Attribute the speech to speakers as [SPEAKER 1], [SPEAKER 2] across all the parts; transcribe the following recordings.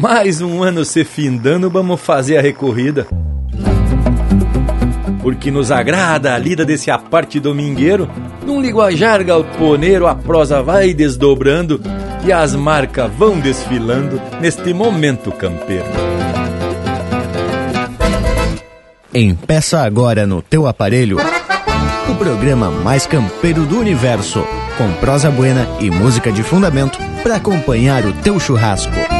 [SPEAKER 1] Mais um ano se findando, vamos fazer a recorrida. Porque nos agrada a lida desse aparte domingueiro, num linguajar galponeiro a prosa vai desdobrando e as marcas vão desfilando neste momento campeiro.
[SPEAKER 2] Empeça agora no teu aparelho o programa mais campeiro do universo, com prosa buena e música de fundamento para acompanhar o teu churrasco.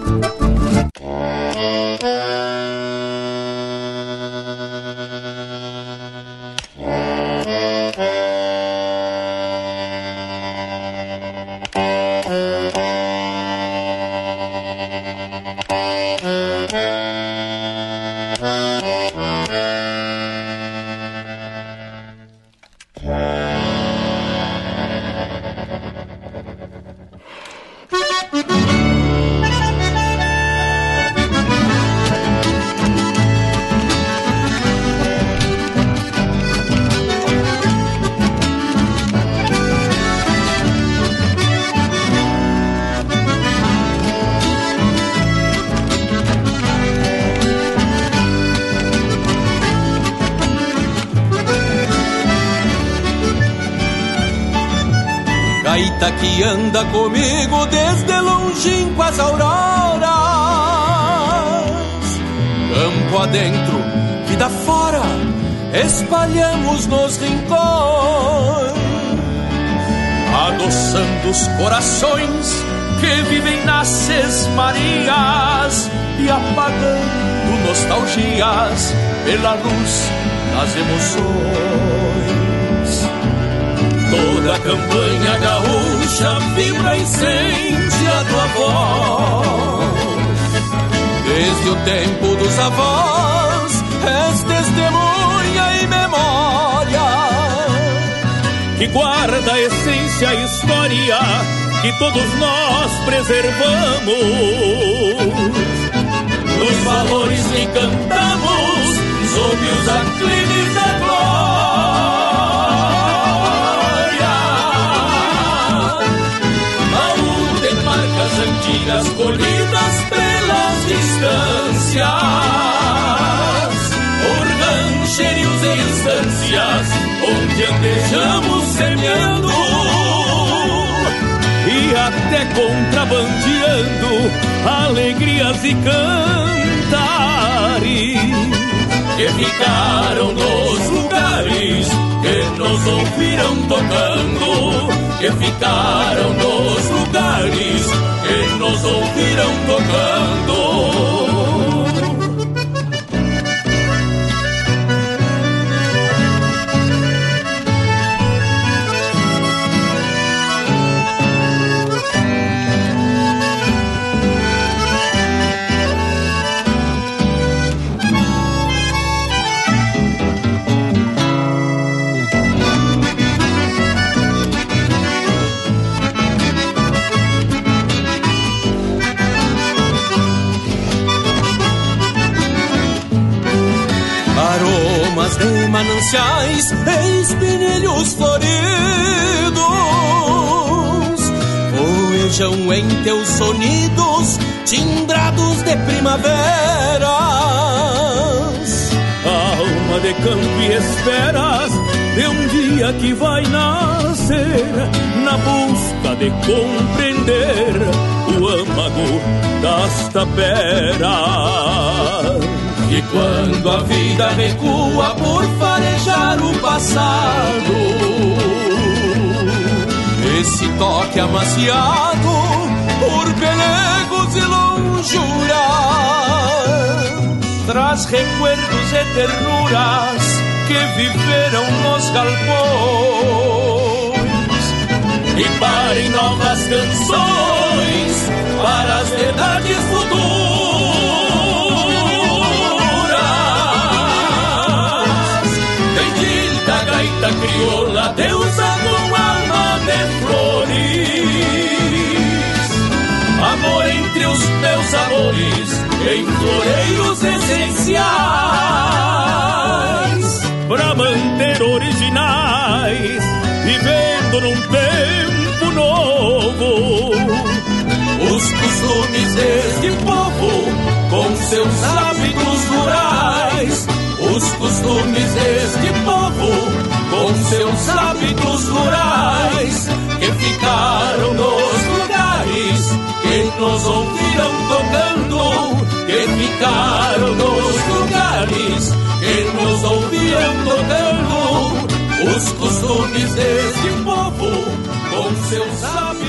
[SPEAKER 3] Mananciais, espinilhos floridos, voejam em teus sonidos, timbrados de primaveras. Alma de campo e esperas de um dia que vai nascer, na busca de compreender o âmago das taperas. E quando a vida recua por farejar o passado, esse toque amaciado por pelegos e lonjuras traz recuerdos e ternuras que viveram nos galpões e parem novas canções para as idades futuras. Gaita crioula, deusa com alma de flores. Amor entre os meus sabores em floreios essenciais para manter originais, vivendo num tempo novo. Os costumes deste povo, com seus hábitos rurais, os costumes deste povo, seus hábitos rurais, que ficaram nos lugares que nos ouviram tocando, que ficaram nos lugares que nos ouviram tocando. Os costumes deste povo, com seus hábitos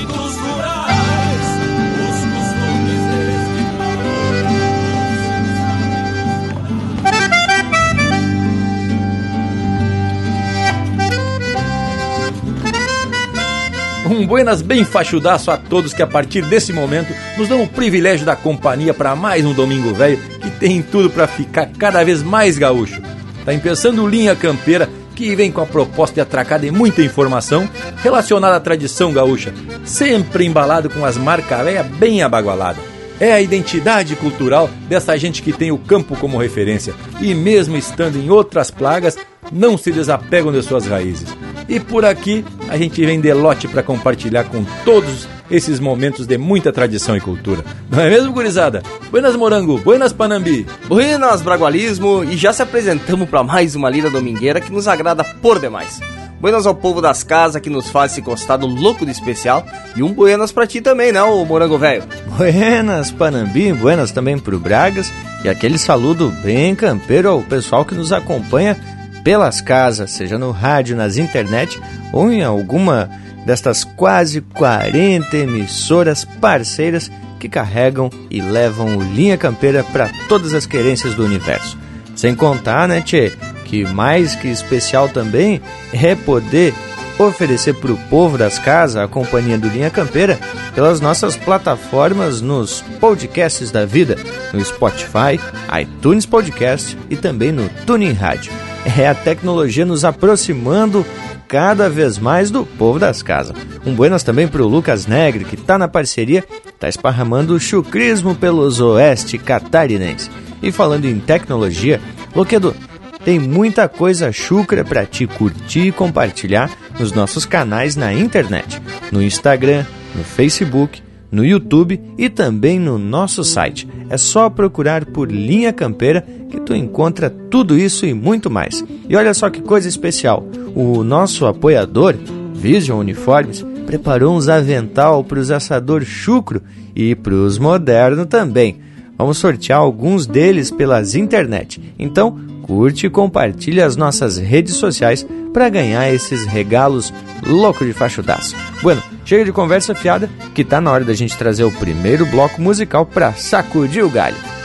[SPEAKER 1] Um buenas bem fachudaço a todos que a partir desse momento nos dão o privilégio da companhia para mais um Domingo Velho que tem tudo para ficar cada vez mais gaúcho. Tá empeçando Linha Campeira que vem com a proposta de atracar de muita informação relacionada à tradição gaúcha, sempre embalado com as marcas bem abagualadas. É a identidade cultural dessa gente que tem o campo como referência e, mesmo estando em outras plagas, não se desapegam de suas raízes. E por aqui a gente vem de lote para compartilhar com todos esses momentos de muita tradição e cultura. Não é mesmo, gurizada? Buenas Morango, buenas Panambi.
[SPEAKER 4] Buenas Bragualismo e já se apresentamos para mais uma lira domingueira que nos agrada por demais. Buenas ao povo das casas que nos faz se gostar do louco de especial e um buenas para ti também, né, o morango velho?
[SPEAKER 2] Buenas Panambi, buenas também pro Bragas e aquele saludo bem campeiro ao pessoal que nos acompanha pelas casas, seja no rádio, nas internet ou em alguma destas quase 40 emissoras parceiras que carregam e levam o Linha Campeira para todas as querências do universo. Sem contar, né, Tchê, que mais que especial também é poder oferecer para o povo das casas a companhia do Linha Campeira pelas nossas plataformas nos podcasts da vida, no Spotify, iTunes Podcast e também no Tuning Rádio. É a tecnologia nos aproximando cada vez mais do povo das casas. Um buenas também para o Lucas Negre, que está na parceria, está esparramando o chucrismo pelos oeste catarinense. E falando em tecnologia, Loquedo, tem muita coisa chucra para te curtir e compartilhar nos nossos canais na internet, no Instagram, no Facebook, no YouTube e também no nosso site. É só procurar por Linha Campeira tu encontra tudo isso e muito mais. E olha só que coisa especial, o nosso apoiador, Vision Uniformes, preparou uns avental para os assador chucro e para os modernos também. Vamos sortear alguns deles pelas internet. Então, curte e compartilhe as nossas redes sociais para ganhar esses regalos louco de fachudaço. Bueno, chega de conversa fiada, que tá na hora da gente trazer o primeiro bloco musical para sacudir o galho.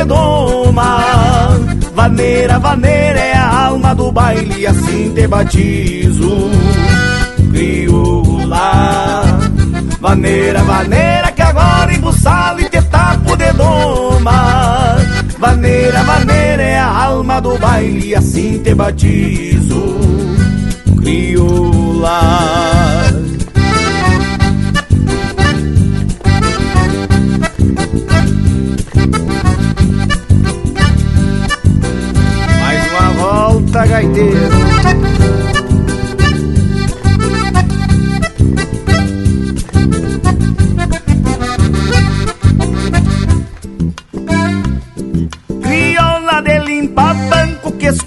[SPEAKER 5] tapo de doma Vaneira, vaneira é a alma do baile assim te batizo. Crioula Vaneira, vaneira que agora embuçado e te tapo de doma Vaneira, vaneira é a alma do baile assim te batizo. Crioula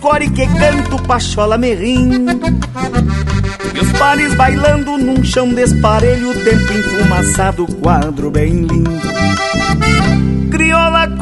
[SPEAKER 5] banco que canto pachola merrim. E os pares bailando num chão desparelho, tempo enfumaçado, quadro bem lindo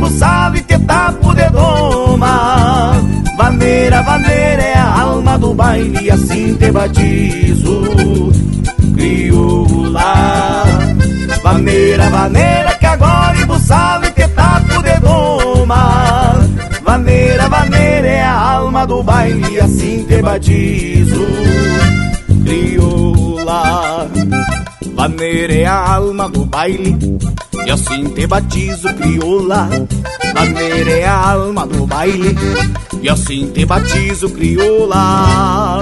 [SPEAKER 5] embuçado e te tapo de doma Vaneira, vaneira é a alma do baile assim te batizo. Crioula Vaneira, vaneira que agora e te tapo de doma Vaneira, vaneira é a alma do baile assim te batizo. Crioula Vaneira é a alma do baile e assim te batizo, crioula Maneira é a alma do baile. E assim te batizo, crioula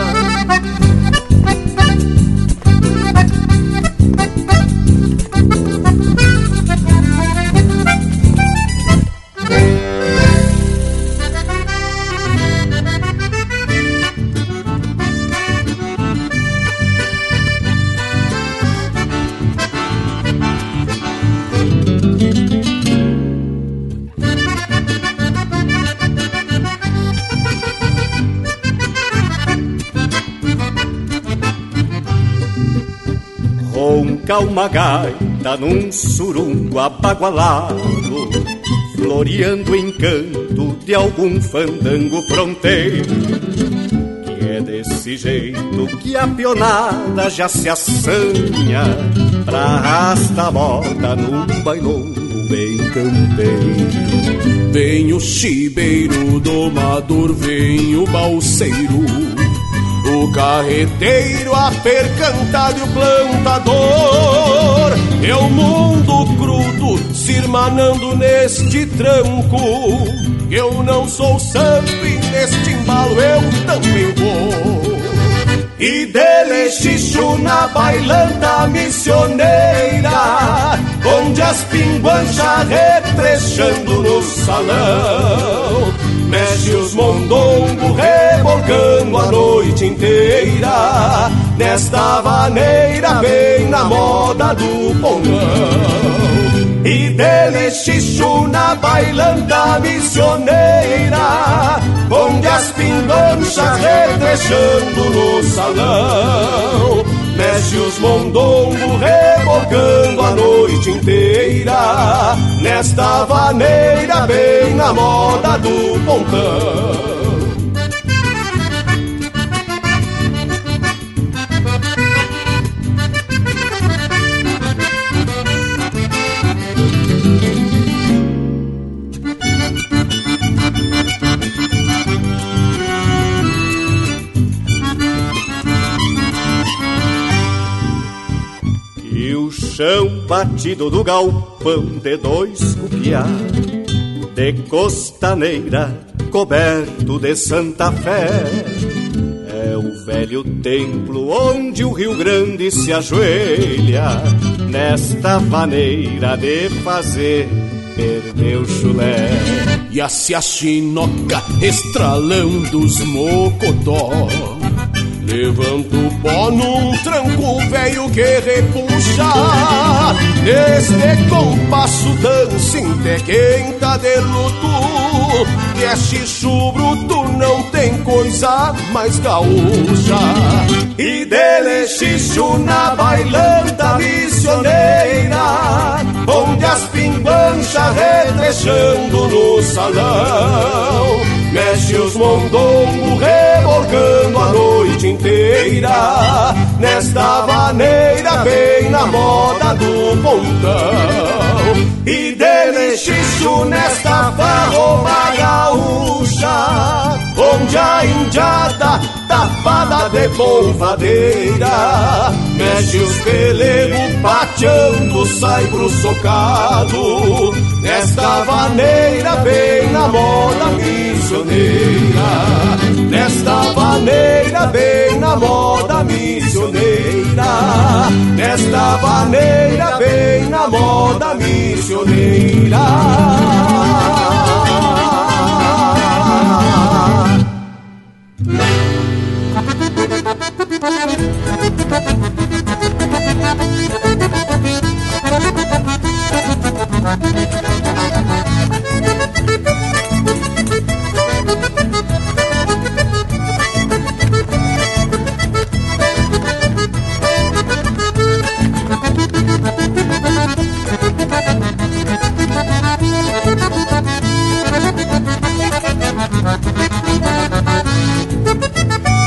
[SPEAKER 6] ronca uma gaita num surungo abagualado, floreando o encanto de algum fandango fronteiro. Que é desse jeito que a pionada já se assanha pra arrastar a moda num bailongo bem campeiro.
[SPEAKER 7] Vem o chibeiro domador, vem o balseiro o carreteiro, a percantado e o plantador. É o mundo crudo se irmanando neste tranco. Eu não sou sempre neste embalo eu também vou. E dele xixo na bailanta missioneira Onde as pinguanchas retrechando no salão Mexe os mondongos rebolcando a noite inteira Nesta vaneira bem na moda do pongão. E dele xixo na bailanta missioneira Onde as pinganchas retrechando no salão Mexe os mondongos rebocando a noite inteira. Nesta vaneira bem na moda do pontão
[SPEAKER 6] chão batido do galpão de dois cupiá De costaneira coberto de Santa Fé. É o velho templo onde o Rio Grande se ajoelha Nesta maneira de fazer perder o chulé.
[SPEAKER 7] E a se a chinoca estralando os mocotó Levanta o pó num tranco velho que repuxa. Neste compasso dançante quem tá de luto. Que é xixo bruto, não tem coisa mais gaúcha.
[SPEAKER 6] E dele xixo na bailanta missioneira Onde as pinganchas retrechando no salão Mexe os mondongos rebolcando a noite inteira. Nesta vaneira bem na moda do pontão E dele xixo nesta farroba gaúcha Onde a indiada
[SPEAKER 7] lida de polvadeira Mexe os pelegos pateando, sai pro socado Nesta vaneira bem na moda missioneira Nesta vaneira bem na moda missioneira Nesta vaneira bem na moda missioneira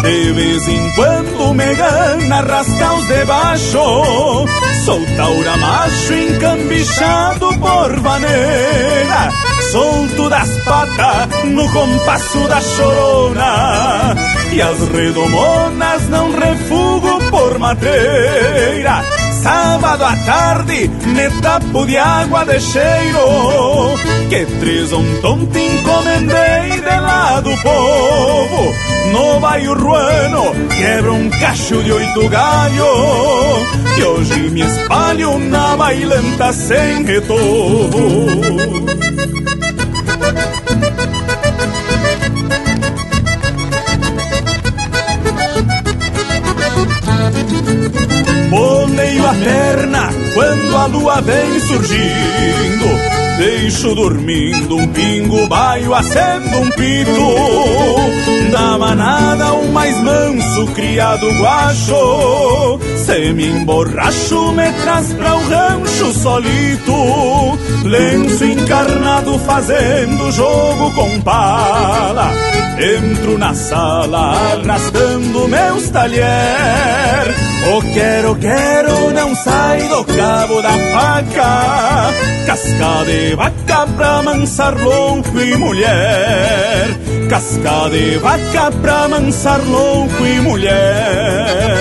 [SPEAKER 8] De vez em quando me gana rascar os de baixo Sou taura macho encambichado por vaneira Solto das patas no compasso da chorona E as redomonas não refugo por madeira Sábado à tarde, me tapo de água de cheiro Que três um tonto encomendei de lá do povo. No bairro ruano, quebra um cacho de oito galho Que hoje me espalho na bailanta sem retorno Poneio a perna quando a lua vem surgindo Deixo dormindo um pingo, baio, acendo um pito. Da manada o mais manso, criado guacho Se me emborracho, me traz pra o rancho solito. Lenço encarnado fazendo jogo com pala. Entro na sala arrastando meus talher O quero, quero não sai do cabo da faca. Casca de vaca pra mansar louco e mulher. Casca de vaca pra mansar louco e mulher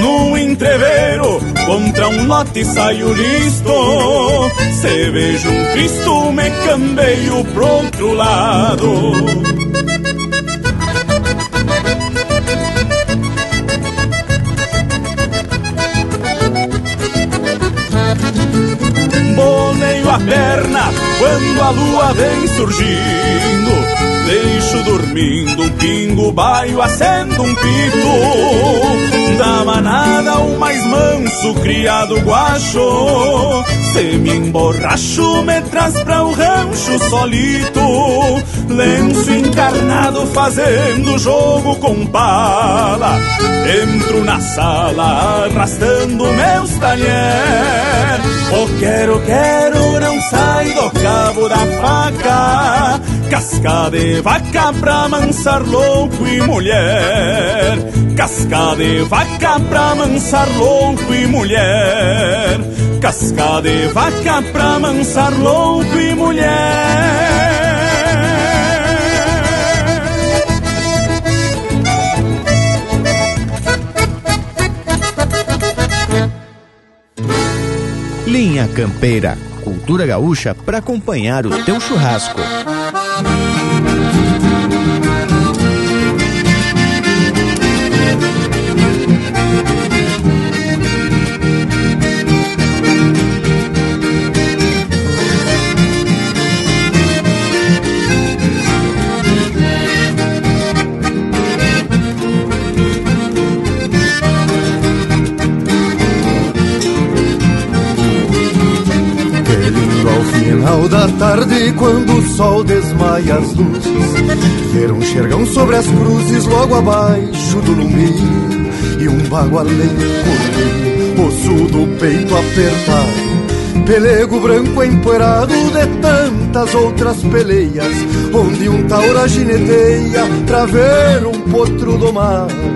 [SPEAKER 8] num entreveiro contra um lote saio listo. Se vejo um Cristo me cambeio pro outro lado. Boneio a perna quando a lua vem surgindo Deixo dormindo um pingo, baio, acendo um pito. Da manada o mais manso, criado guacho. Se me emborracho, me traz pra o rancho solito. Lenço encarnado fazendo jogo com pala Entro na sala arrastando meus talher. O quero, quero não sai do cabo da faca Casca de vaca pra mansar louco e mulher. Casca de vaca pra mansar louco e mulher. Casca de vaca pra mansar louco e mulher.
[SPEAKER 2] Linha Campeira, cultura gaúcha para acompanhar o teu churrasco.
[SPEAKER 9] Tarde, quando o sol desmaia as luzes, ver um xergão sobre as cruzes logo abaixo do lume e um bagualeiro correr, osso do peito apertado, pelego branco empoeirado de tantas outras peleias, onde um taura gineteia pra ver um potro domado.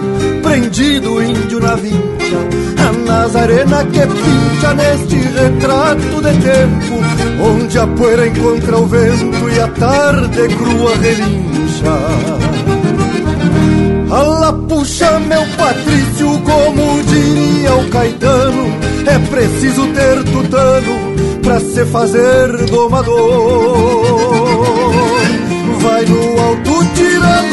[SPEAKER 9] prendido índio na vincha A Nazarena que pincha neste retrato de tempo Onde a poeira encontra o vento e a tarde crua relincha Alá puxa meu Patrício, como diria o Caetano, é preciso ter tutano pra se fazer domador. Vai no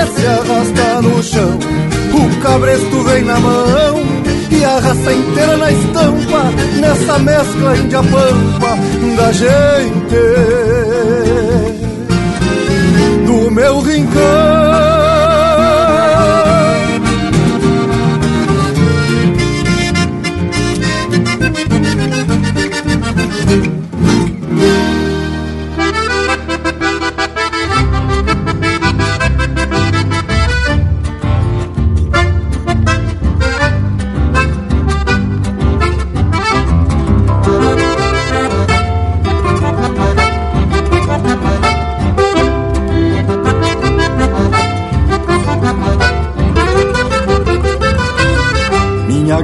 [SPEAKER 9] desce arrasta no chão, o cabresto vem na mão e a raça inteira na estampa, nessa mescla índia pampa da gente do meu rincão.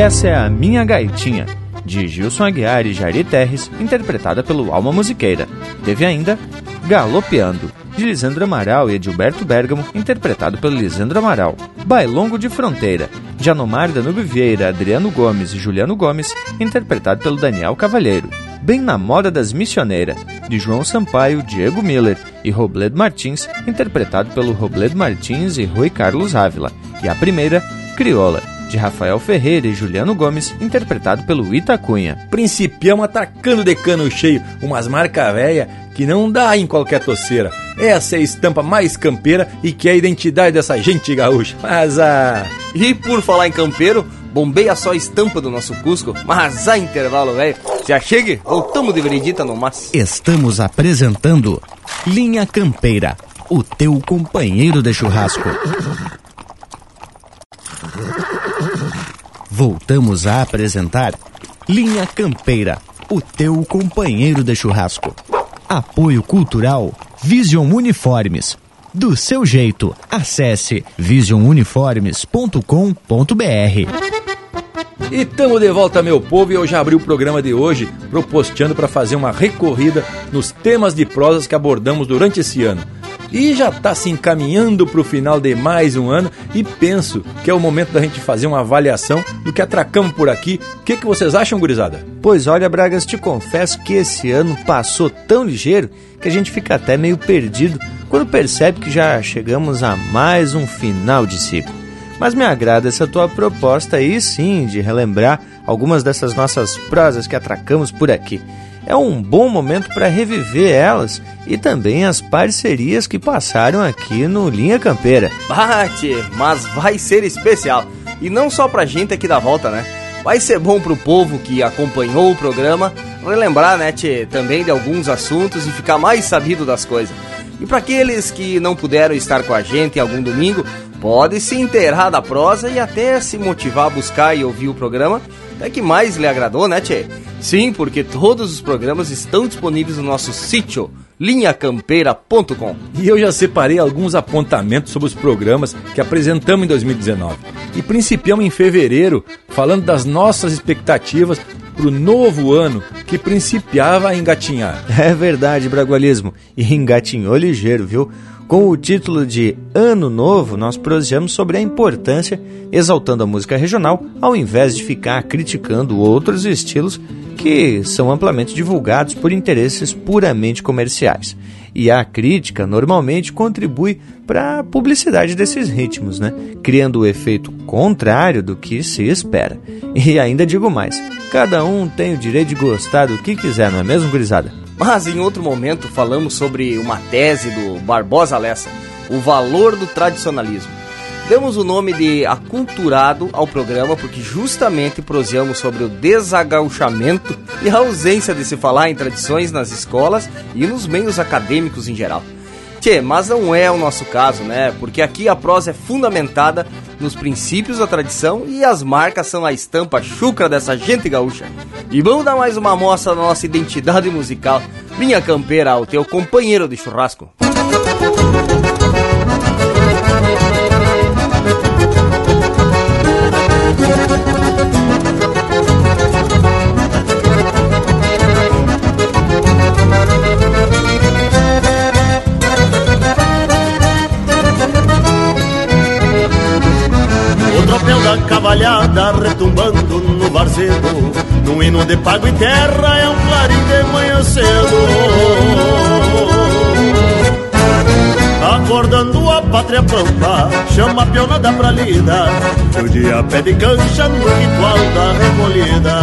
[SPEAKER 2] Essa é a Minha Gaitinha, de Gilson Aguiar e Jairi Terres, interpretada pelo Alma Musiqueira. Teve ainda Galopeando, de Lisandro Amaral e Edilberto Bergamo, interpretado pelo Lisandro Amaral. Bailongo de Fronteira, de Anomar Danube Vieira, Adriano Gomes e Juliano Gomes, interpretado pelo Daniel Cavalheiro. Bem na Moda das Missioneiras, de João Sampaio, Diego Miller e Robledo Martins, interpretado pelo Robledo Martins e Rui Carlos Ávila. E a primeira, Crioula, de Rafael Ferreira e Juliano Gomes, interpretado pelo Itacunha.
[SPEAKER 1] Principião atacando de cano cheio, umas marca velha que não dá em qualquer toceira. Essa é a estampa mais campeira e que é a identidade dessa gente gaúcha. Mas a. Ah...
[SPEAKER 4] E por falar em campeiro, bombeia só a estampa do nosso Cusco, mas a intervalo, velho. Se achegue, voltamos de veredita no mas.
[SPEAKER 2] Estamos apresentando Linha Campeira, o teu companheiro de churrasco. Voltamos a apresentar Linha Campeira, o teu companheiro de churrasco. Apoio Cultural Vision Uniformes. Do seu jeito, acesse visionuniformes.com.br.
[SPEAKER 1] E tamo de volta, meu povo, e eu já abri o programa de hoje proposteando para fazer uma recorrida nos temas de prosas que abordamos durante esse ano e já está se encaminhando para o final de mais um ano e penso que é o momento da gente fazer uma avaliação do que atracamos por aqui. O que, que vocês acham, gurizada?
[SPEAKER 2] Pois olha, Bragas, te confesso que esse ano passou tão ligeiro que a gente fica até meio perdido quando percebe que já chegamos a mais um final de ciclo. Mas me agrada essa tua proposta aí sim de relembrar algumas dessas nossas prosas que atracamos por aqui é um bom momento para reviver elas e também as parcerias que passaram aqui no Linha Campeira.
[SPEAKER 4] Bate, mas vai ser especial. E não só pra gente aqui da volta, né? Vai ser bom pro povo que acompanhou o programa relembrar, né, tchê, também de alguns assuntos e ficar mais sabido das coisas. E para aqueles que não puderam estar com a gente em algum domingo, pode se inteirar da prosa e até se motivar a buscar e ouvir o programa é que mais lhe agradou, né, Tchê? Sim, porque todos os programas estão disponíveis no nosso sítio linhacampeira.com.
[SPEAKER 1] E eu já separei alguns apontamentos sobre os programas que apresentamos em 2019. E principiamos em fevereiro falando das nossas expectativas para o novo ano que principiava a engatinhar.
[SPEAKER 2] É verdade, Bragualismo. E engatinhou ligeiro, viu? Com o título de Ano Novo, nós prosseguimos sobre a importância exaltando a música regional, ao invés de ficar criticando outros estilos que são amplamente divulgados por interesses puramente comerciais. E a crítica normalmente contribui para a publicidade desses ritmos, né? criando o efeito contrário do que se espera. E ainda digo mais: cada um tem o direito de gostar do que quiser, não é mesmo, gurizada?
[SPEAKER 4] Mas em outro momento falamos sobre uma tese do Barbosa Lessa, o valor do tradicionalismo. Demos o nome de aculturado ao programa porque justamente proseamos sobre o desagauchamento e a ausência de se falar em tradições nas escolas e nos meios acadêmicos em geral. Tchê, mas não é o nosso caso, né? Porque aqui a prosa é fundamentada nos princípios da tradição e as marcas são a estampa chucra dessa gente gaúcha. E vamos dar mais uma amostra da nossa identidade musical. Minha campeira, o teu companheiro de churrasco.
[SPEAKER 10] Da cavalhada retumbando no varzedo Num hino de pago e terra é um clarim de manhã cedo. Acordando a pátria pampa, chama a pionada pra lida. O dia pede cancha no ritual da recolhida.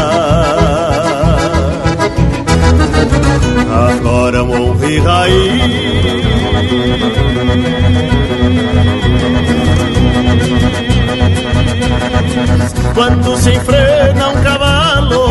[SPEAKER 10] Agora honra e raiz quando se enfrena um cavalo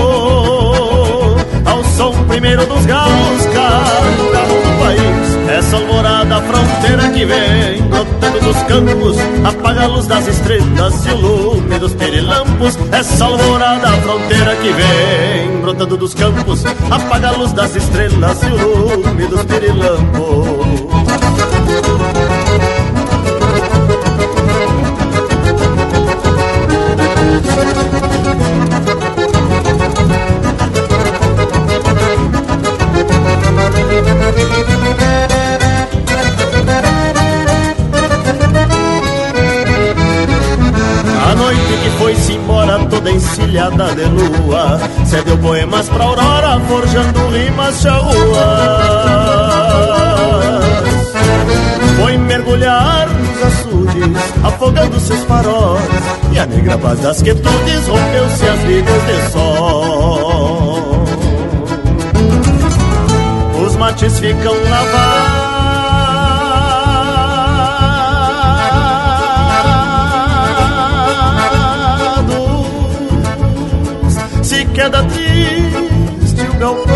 [SPEAKER 10] ao som primeiro dos galos carro do país. Essa alvorada fronteira que vem brotando dos campos apaga a luz das estrelas e o lume dos perilampos. Essa alvorada fronteira que vem brotando dos campos apaga a luz das estrelas e o lume dos perilampos toda encilhada de lua. Cedeu poemas pra aurora, forjando rimas charruas Foi mergulhar nos açudes, afogando seus faróis. E a negra paz das quietudes rompeu-se as vidas de sol. Os mates ficam lavados queda triste o galpão.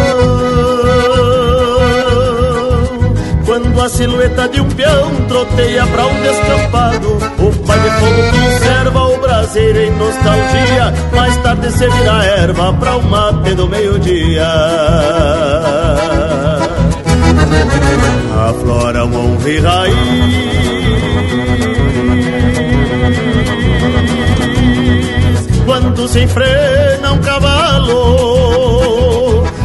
[SPEAKER 10] Quando a silhueta de um peão troteia pra um descampado O pai de fogo conserva o braseiro em nostalgia. Mais tarde se vira erva pra o mate do meio-dia. Aflora um honra raiz. Quando se enfrena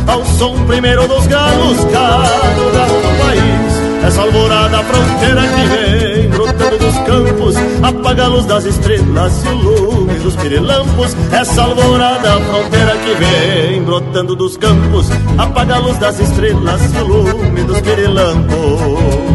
[SPEAKER 10] Ao som primeiro dos galos, cada galo do país Essa alvorada fronteira que vem brotando dos campos Apaga a luz das estrelas e o lume dos pirilampos Essa alvorada fronteira que vem brotando dos campos Apaga a luz das estrelas e o lume dos pirilampos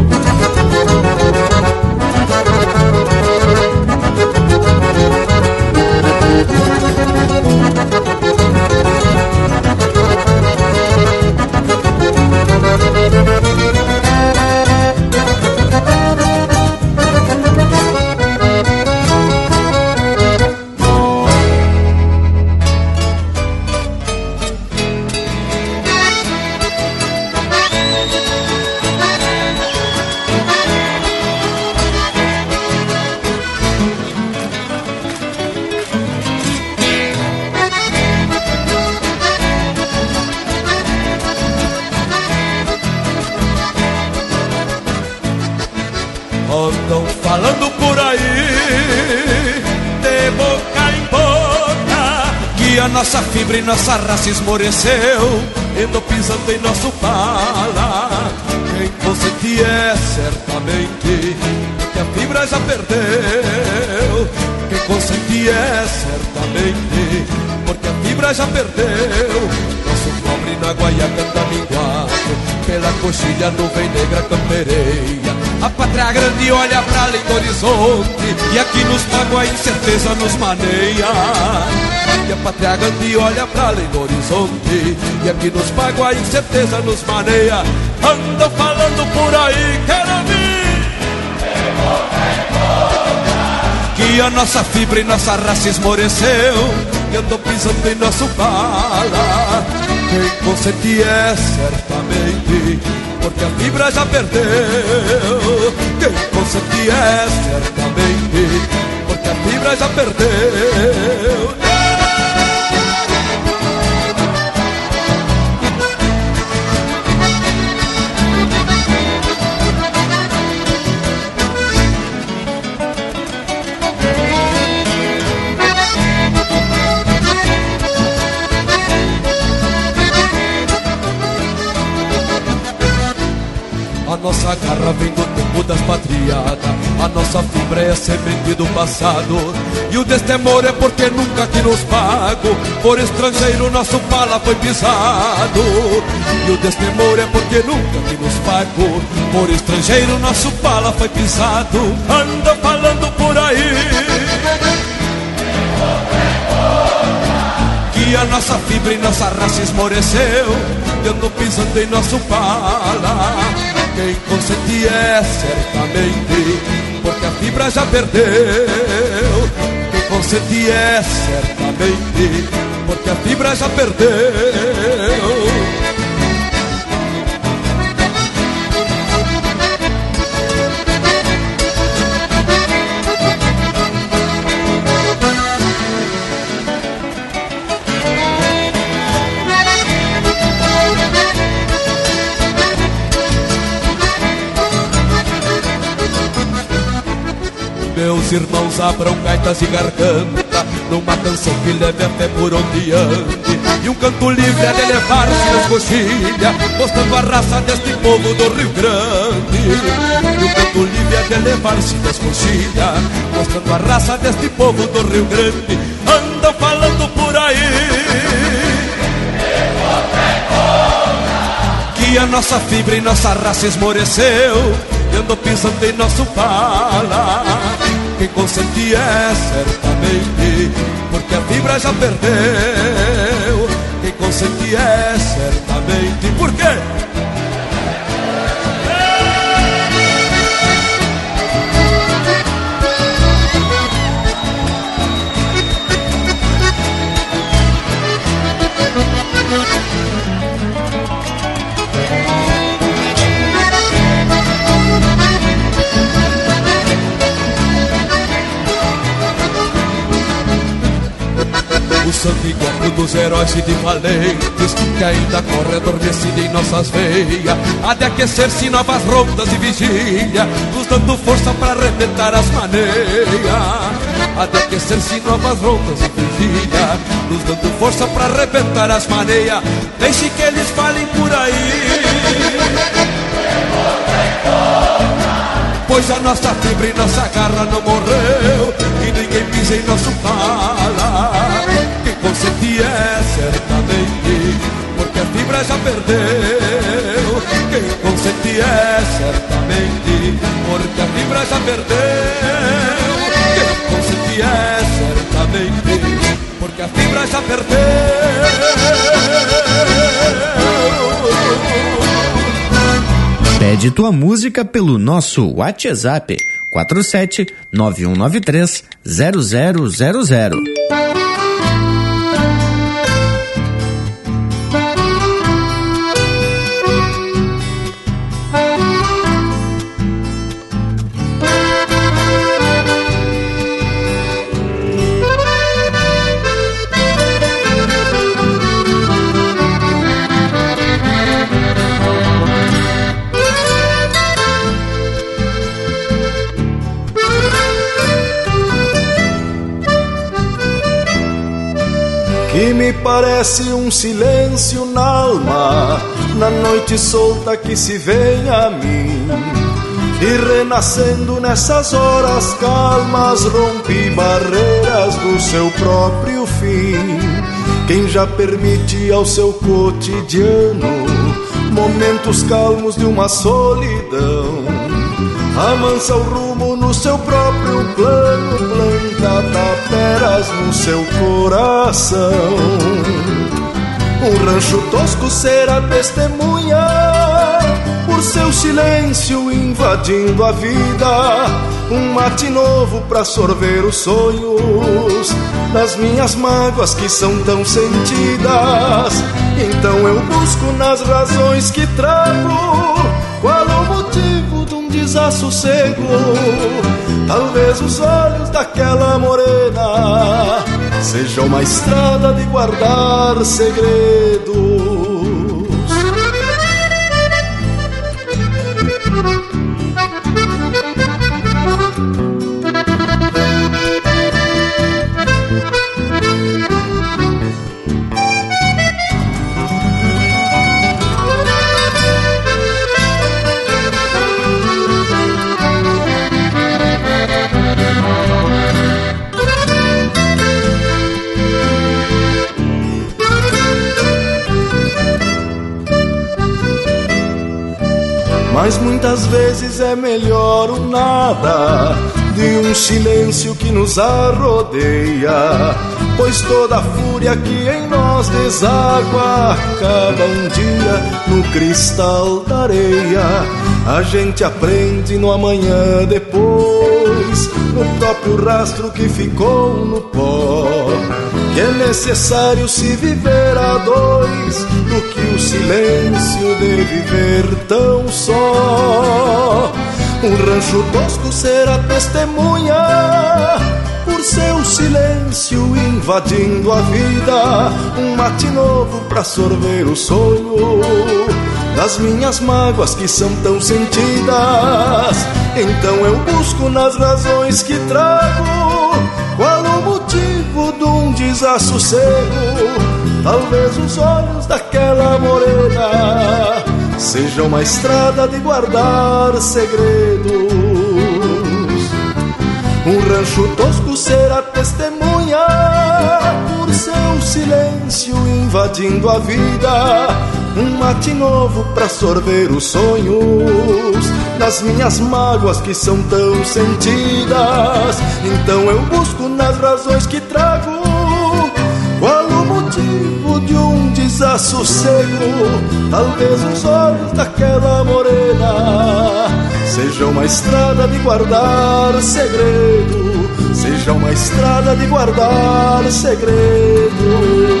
[SPEAKER 3] nossa raça esmoreceu Indo pisando em nosso pala Quem consente é certamente Que a fibra já perdeu Quem consente é certamente Porque a fibra
[SPEAKER 11] já perdeu. Nosso pobre na guaiaca tá minguado, pela coxilha nuvem negra campereia. A pátria grande olha pra além do horizonte, e aqui nos pago a incerteza nos maneia. E a pátria grande olha pra além do horizonte, e aqui nos pago a incerteza nos maneia. Andam falando por aí, quero ouvir. Que a nossa fibra e nossa raça esmoreceu E tô pisando em nosso bala Quem consente é certamente Porque a fibra já perdeu A fibra já perdeu. Nossa garra vem das patriadas A nossa fibra é a semente do passado. E o destemor é porque nunca que nos pago. Por estrangeiro nosso pala foi pisado. E o destemor é porque nunca que nos pago. Por estrangeiro nosso pala foi pisado. Anda falando por aí. Que a nossa fibra e nossa raça esmoreceu. E ando pisando em nosso pala quem consente é certamente, porque a fibra já perdeu. Quem consente é certamente, porque a fibra já perdeu. Meus irmãos abram gaitas e garganta Numa canção que leve a fé por onde ande E um canto livre a de elevar-se nas coxilhas Mostrando a raça deste povo do Rio Grande. E um canto livre a de elevar-se nas coxilhas Mostrando a raça deste povo do Rio Grande. Andam falando por aí. Que a nossa fibra e nossa raça esmoreceu E andou pisando em nosso pala quem consente é certamente, porque a fibra já perdeu. Quem consente é certamente, por quê? Sangue corpo dos heróis e de valentes Que ainda corre adormecido em nossas veias. Há de aquecer-se novas rondas e vigília Nos dando força para arrebentar as maneias. Há de aquecer-se novas rondas e vigília Nos dando força para arrebentar as maneias. Deixe que eles falem por aí. Pois a nossa fibra e nossa garra não morreu E ninguém pisa em nosso pala consenti é certamente, porque a fibra já perdeu. Quem consenti é certamente, porque a fibra já perdeu. Quem consenti é certamente, porque a fibra já perdeu.
[SPEAKER 2] Pede tua música pelo nosso WhatsApp 47 9193 0000.
[SPEAKER 12] Parece um silêncio na alma, na noite solta que se vem a mim. E renascendo nessas horas calmas, rompe barreiras do seu próprio fim. quem já permite ao seu cotidiano momentos calmos de uma solidão. Amansa o rumo no seu próprio plano, planta taperas no seu coração. Um rancho tosco será testemunha por seu silêncio invadindo a vida. Um mate novo pra sorver os sonhos das minhas mágoas que são tão sentidas. Então eu busco nas razões que trago qual o motivo desassossego. Talvez os olhos daquela morena sejam uma estrada de guardar segredos. Mas muitas vezes é melhor o nada de um silêncio que nos arrodeia. Pois toda a fúria que em nós deságua acaba um dia no cristal da areia. A gente aprende no amanhã depois, no próprio rastro que ficou no pó. Que é necessário se viver a dois, do que o silêncio de viver tão só. Um rancho tosco será testemunha por seu silêncio invadindo a vida. Um mate novo pra sorver o sonho das minhas mágoas que são tão sentidas. Então eu busco nas razões que trago de um desassossego. Talvez os olhos daquela morena seja uma estrada de guardar segredos. Um rancho tosco será testemunha por seu silêncio invadindo a vida. Um mate novo pra sorver os sonhos das minhas mágoas que são tão sentidas. Então eu busco nas razões que trago qual o motivo de um desassossego. Talvez os olhos daquela morena sejam uma estrada de guardar segredo, seja uma estrada de guardar segredo.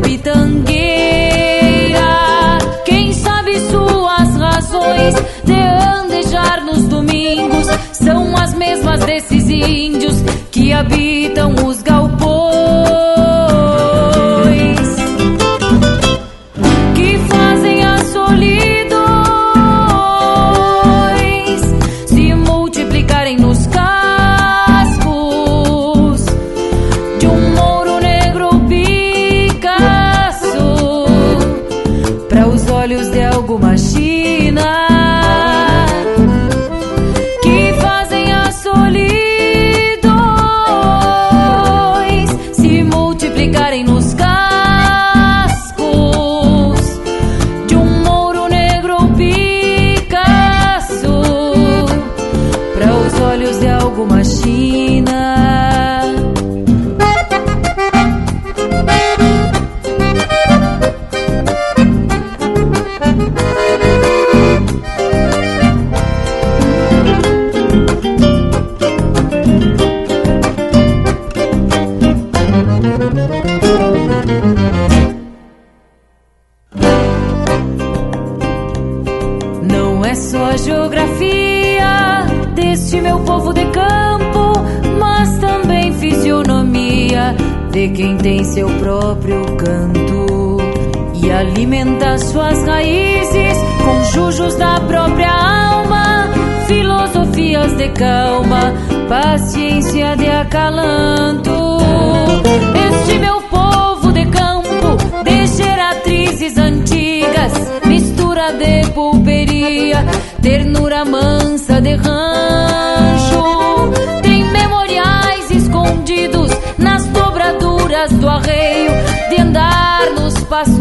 [SPEAKER 13] Pitangueira. Quem sabe suas razões de andejar nos domingos são as mesmas desses índios que habitam nos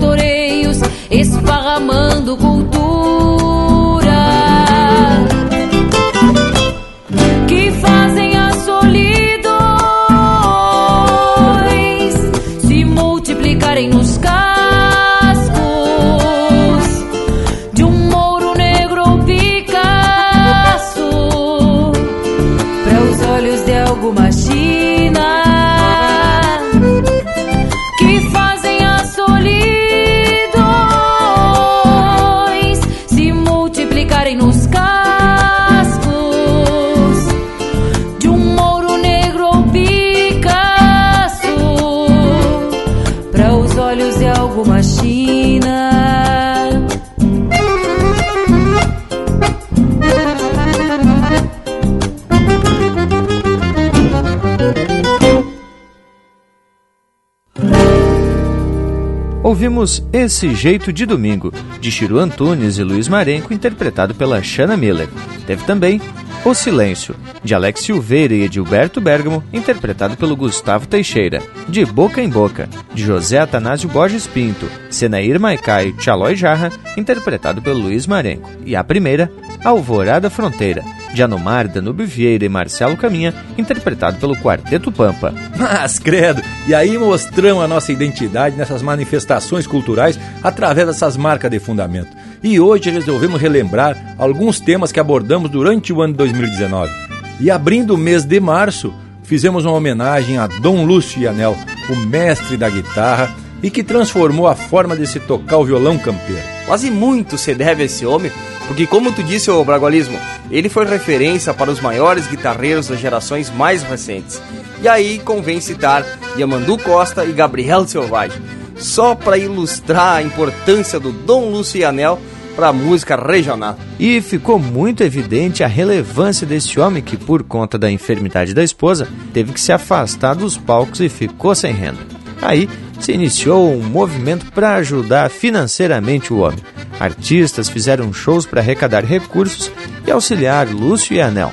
[SPEAKER 2] Ouvimos Esse Jeito de Domingo, de Chiru Antunes e Luiz Marenco, interpretado pela Shanna Miller. Teve também O Silêncio, de Alex Silveira e Edilberto Bergamo, interpretado pelo Gustavo Teixeira. De Boca em Boca, de José Atanásio Borges Pinto, Senair Maicai e Tchalói Jarra, interpretado pelo Luiz Marenco. E a primeira, Alvorada Fronteira, de Anomar, Danúbio Vieira e Marcelo Caminha, interpretado pelo Quarteto Pampa.
[SPEAKER 1] Mas, credo, e aí mostramos a nossa identidade nessas manifestações culturais através dessas marcas de fundamento. E hoje resolvemos relembrar alguns temas que abordamos durante o ano de 2019. E abrindo o mês de março, fizemos uma homenagem a Dom Lúcio Anel, o mestre da guitarra e que transformou a forma de se tocar o violão campeiro.
[SPEAKER 4] Quase muito se deve a esse homem, porque como tu disse, o Bragualismo, ele foi referência para os maiores guitarreiros das gerações mais recentes. E aí convém citar Yamandu Costa e Gabriel Selvagem, só para ilustrar a importância do Dom Lúcio Anel para a música regional.
[SPEAKER 2] E ficou muito evidente a relevância desse homem que, por conta da enfermidade da esposa, teve que se afastar dos palcos e ficou sem renda. Aí se iniciou um movimento para ajudar financeiramente o homem. Artistas fizeram shows para arrecadar recursos e auxiliar Lúcio e Anel.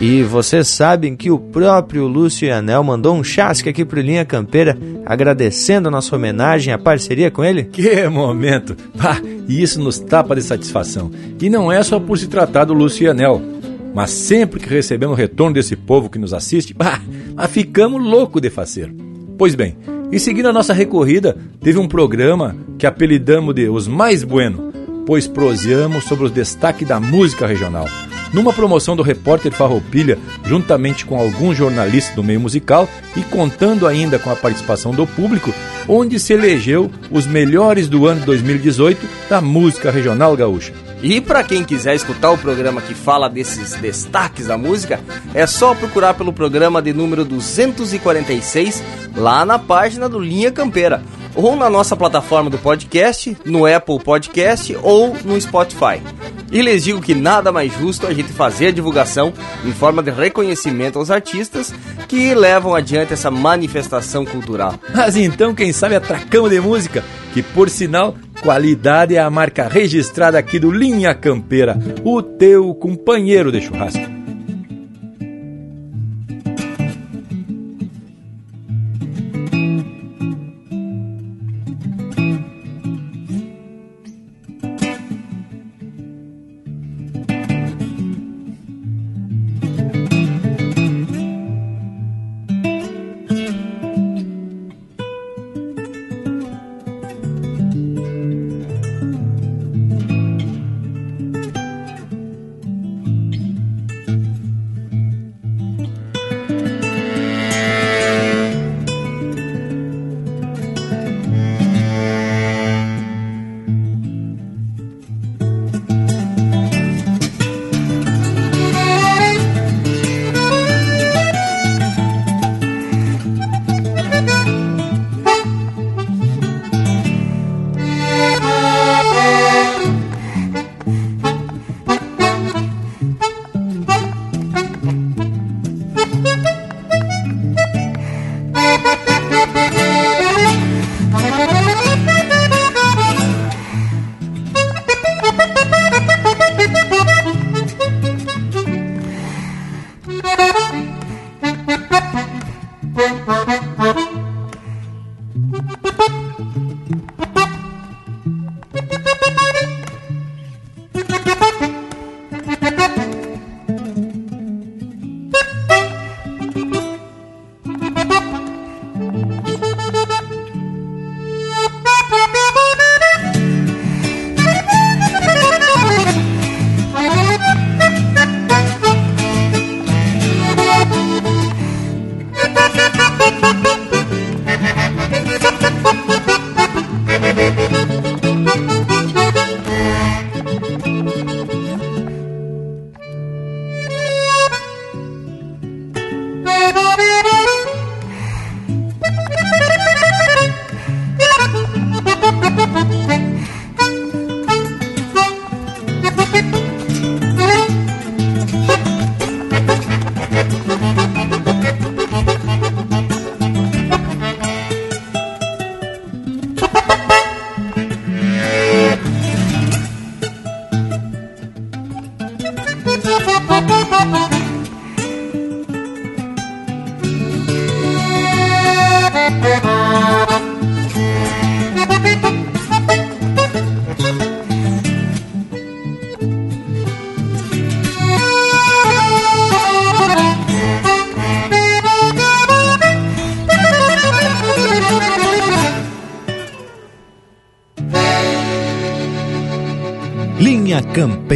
[SPEAKER 2] E vocês sabem que o próprio Lúcio e Anel mandou um chasque aqui pro Linha Campeira, agradecendo a nossa homenagem a parceria com ele?
[SPEAKER 1] Que momento! Ah, e isso nos tapa de satisfação. E não é só por se tratar do Lúcio e Anel, mas sempre que recebemos retorno desse povo que nos assiste, bah, ficamos loucos de fazer. Pois bem, e seguindo a nossa recorrida, teve um programa que apelidamos de Os Mais Bueno, pois proseamos sobre os destaques da música regional. Numa promoção do repórter Farroupilha, juntamente com alguns jornalistas do meio musical e contando ainda com a participação do público, onde se elegeu os melhores do ano 2018 da música regional gaúcha.
[SPEAKER 4] E para quem quiser escutar o programa que fala desses destaques da música, é só procurar pelo programa de número 246 lá na página do Linha Campeira, ou na nossa plataforma do podcast, no Apple Podcast ou no Spotify. E lhes digo que nada mais justo a gente fazer a divulgação em forma de reconhecimento aos artistas que levam adiante essa manifestação cultural.
[SPEAKER 1] Mas então, quem sabe atracamos de música, que por sinal, qualidade é a marca registrada aqui do Linha Campeira, o teu companheiro de churrasco.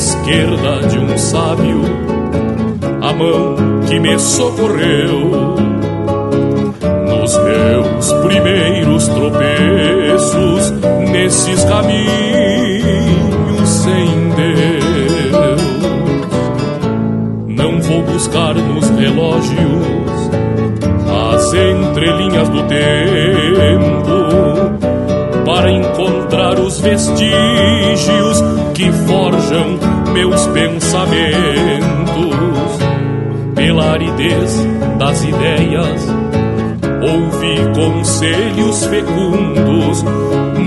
[SPEAKER 3] Esquerda de um sábio, a mão que me socorreu. Nos meus primeiros tropeços, nesses caminhos sem Deus. Não vou buscar nos relógios as entrelinhas do tempo para encontrar os vestígios que forjam meus pensamentos pela aridez das ideias. Ouvi conselhos fecundos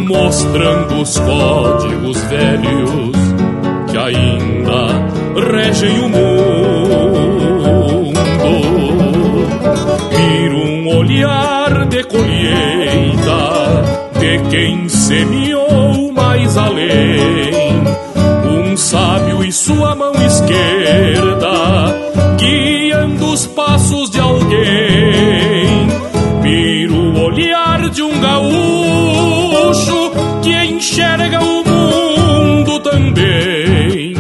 [SPEAKER 3] mostrando os códigos velhos que ainda regem o mundo olhar de colheita de quem semeou Um sábio e sua mão esquerda guiando os passos de alguém. Viro o olhar de um gaúcho que enxerga o mundo também.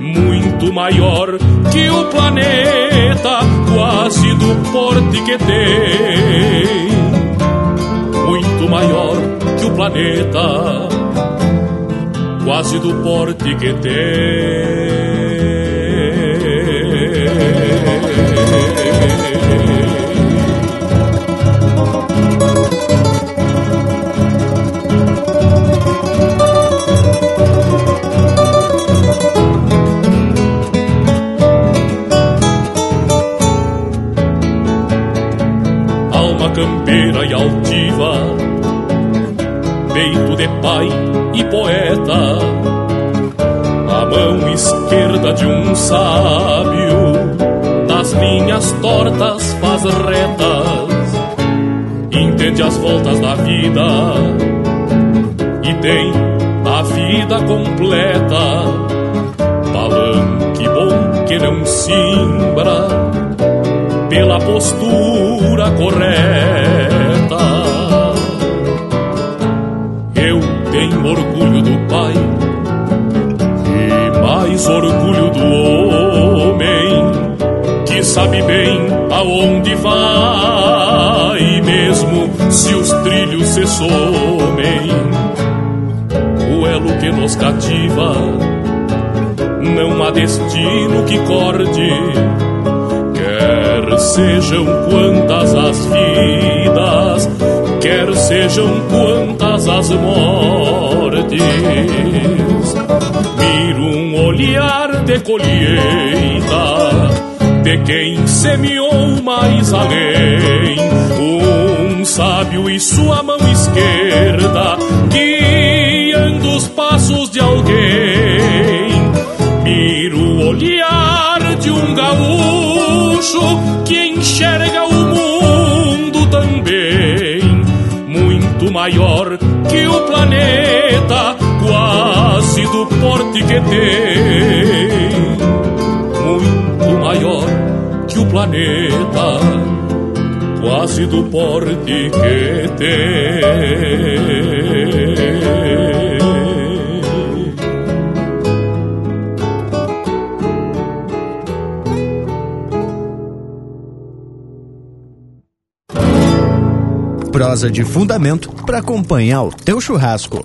[SPEAKER 3] Muito maior que o planeta quase do porte que tem, muito maior que o planeta, quase do porte que tem. campeira e altiva, peito de pai e poeta, a mão esquerda de um sábio, das linhas tortas faz retas, entende as voltas da vida e tem a vida completa, palanque bom que não simbra pela postura correta. Sabe bem aonde vai, mesmo se os trilhos se somem. O elo que nos cativa não há destino que corde Quer sejam quantas as vidas, quer sejam quantas as mortes. Miro um olhar de colheita de quem semeou mais além. Um sábio e sua mão esquerda, guiando os passos de alguém. Miro o olhar de um gaúcho que enxerga o mundo também, muito maior que o planeta, quase do porte que tem. Que o planeta, quase do porte que tem.
[SPEAKER 2] prosa de fundamento para acompanhar o teu churrasco.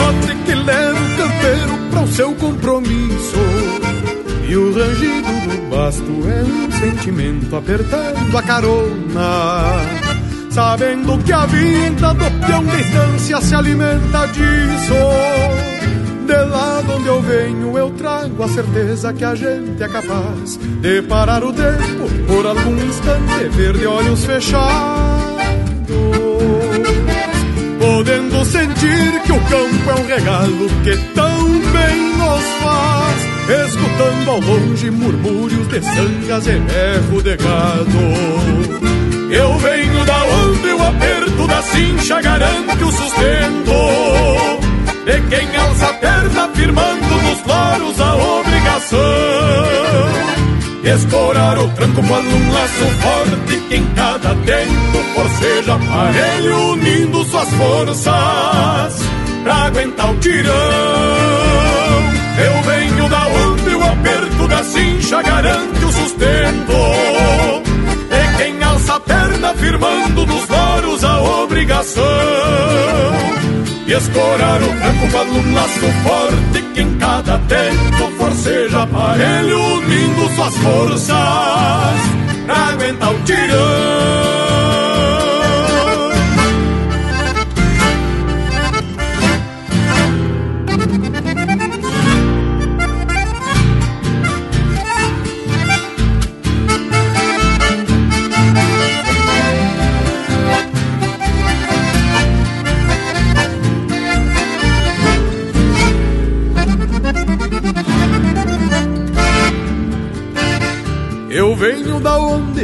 [SPEAKER 14] Trote que leva o campeiro para o seu compromisso. E o rangido do basto é um sentimento apertando a carona. Sabendo que a vida do peão de estância se alimenta disso. De lá de onde eu venho, eu trago a certeza que a gente é capaz de parar o tempo por algum instante, ver de olhos fechados podendo sentir que o campo é um regalo que tão bem nos faz, escutando ao longe murmúrios de sangas e berro de gado. Eu venho da onde o aperto da cincha garante o sustento. De quem alça a perna firmando nos loros a obrigação Escorar o tranco quando um laço forte que em cada tempo forceja aparelho unindo suas forças pra aguentar o tirão. Eu venho da onde o aperto da cincha garante o sustento. E quem alça a perna firmando nos loros a obrigação e escorar o tranco quando um laço forte que em cada tempo forceja aparelho unindo suas forças pra aguentar o tirão.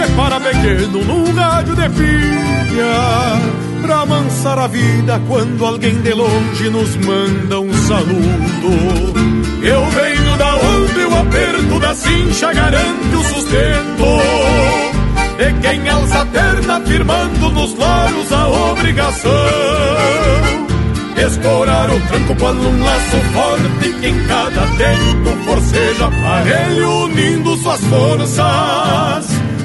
[SPEAKER 14] grande se para pequeno num rádio de pilha, pra amansar a vida quando alguém de longe nos manda um saludo. Eu venho da onde o aperto da cincha garante o sustento. De quem alça a perna firmando nos loros a obrigação Escorar o tranco quando um laço forte que em cada tempo forceja aparelho unindo suas forças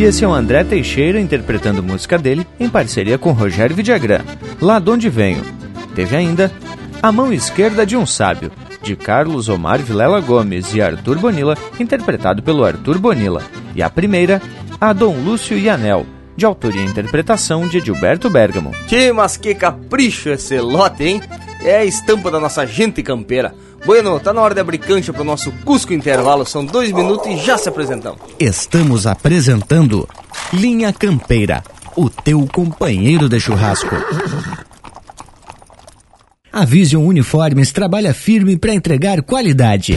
[SPEAKER 2] E esse é o André Teixeira interpretando música dele em parceria com Rogério Vidagrã, Lá de Onde Venho. Teve ainda A Mão Esquerda de um Sábio, de Carlos Omar Vilela Gomes e Arthur Bonilla, interpretado pelo Arthur Bonilla. E a primeira, A Dom Lúcio e Anel, de autoria e interpretação de Gilberto Bergamo.
[SPEAKER 4] Que mas que capricho esse lote, hein? É a estampa da nossa gente campeira. Bueno, tá na hora de abrir cancha pro nosso Cusco Intervalo. São dois minutos e já se apresentamos.
[SPEAKER 2] Estamos apresentando Linha Campeira, o teu companheiro de churrasco. A Vision Uniformes trabalha firme para entregar qualidade.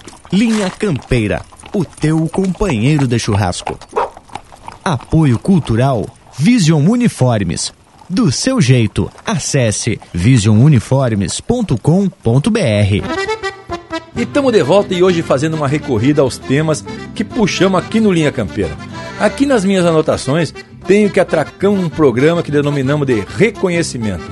[SPEAKER 2] Linha Campeira, o teu companheiro de churrasco. Apoio Cultural Vision Uniformes. Do seu jeito, acesse visionuniformes.com.br.
[SPEAKER 1] E estamos de volta e hoje fazendo uma recorrida aos temas que puxamos aqui no Linha Campeira. Aqui nas minhas anotações tenho que atracar um programa que denominamos de reconhecimento.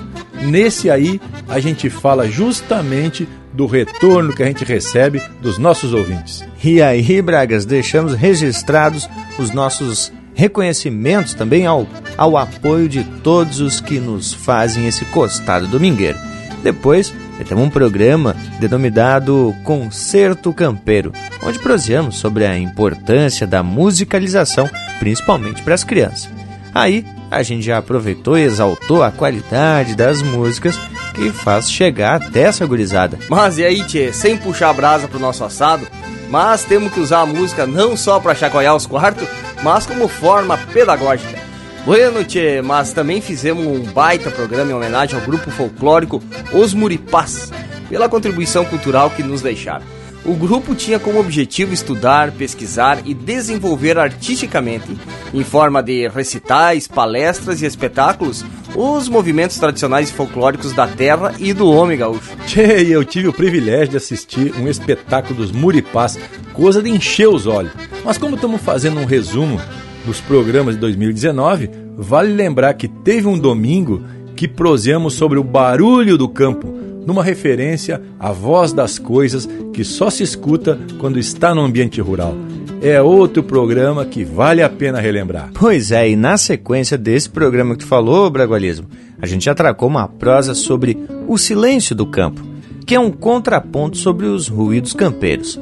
[SPEAKER 1] Nesse aí a gente fala justamente do retorno que a gente recebe dos nossos ouvintes.
[SPEAKER 2] E aí, Bragas, deixamos registrados os nossos reconhecimentos também ao, ao apoio de todos os que nos fazem esse costado domingueiro. Depois, temos um programa denominado Concerto Campeiro, onde proseamos sobre a importância da musicalização, principalmente para as crianças. Aí, a gente já aproveitou e exaltou a qualidade das músicas que faz chegar até essa gurizada.
[SPEAKER 4] Mas e aí, tchê, sem puxar a brasa pro nosso assado, mas temos que usar a música não só para chacoalhar os quartos, mas como forma pedagógica. Bueno, tchê, mas também fizemos um baita programa em homenagem ao grupo folclórico Os Muripás, pela contribuição cultural que nos deixaram. O grupo tinha como objetivo estudar, pesquisar e desenvolver artisticamente, em forma de recitais, palestras e espetáculos, os movimentos tradicionais e folclóricos da terra e do homem gaúcho.
[SPEAKER 1] Tchê, eu tive o privilégio de assistir um espetáculo dos Muripás, coisa de encher os olhos. Mas como estamos fazendo um resumo dos programas de 2019, vale lembrar que teve um domingo que proseamos sobre o barulho do campo, numa referência à voz das coisas que só se escuta quando está no ambiente rural. É outro programa que vale a pena relembrar.
[SPEAKER 2] Pois é, e na sequência desse programa que tu falou, Bragualismo, a gente atracou uma prosa sobre o silêncio do campo, que é um contraponto sobre os ruídos campeiros.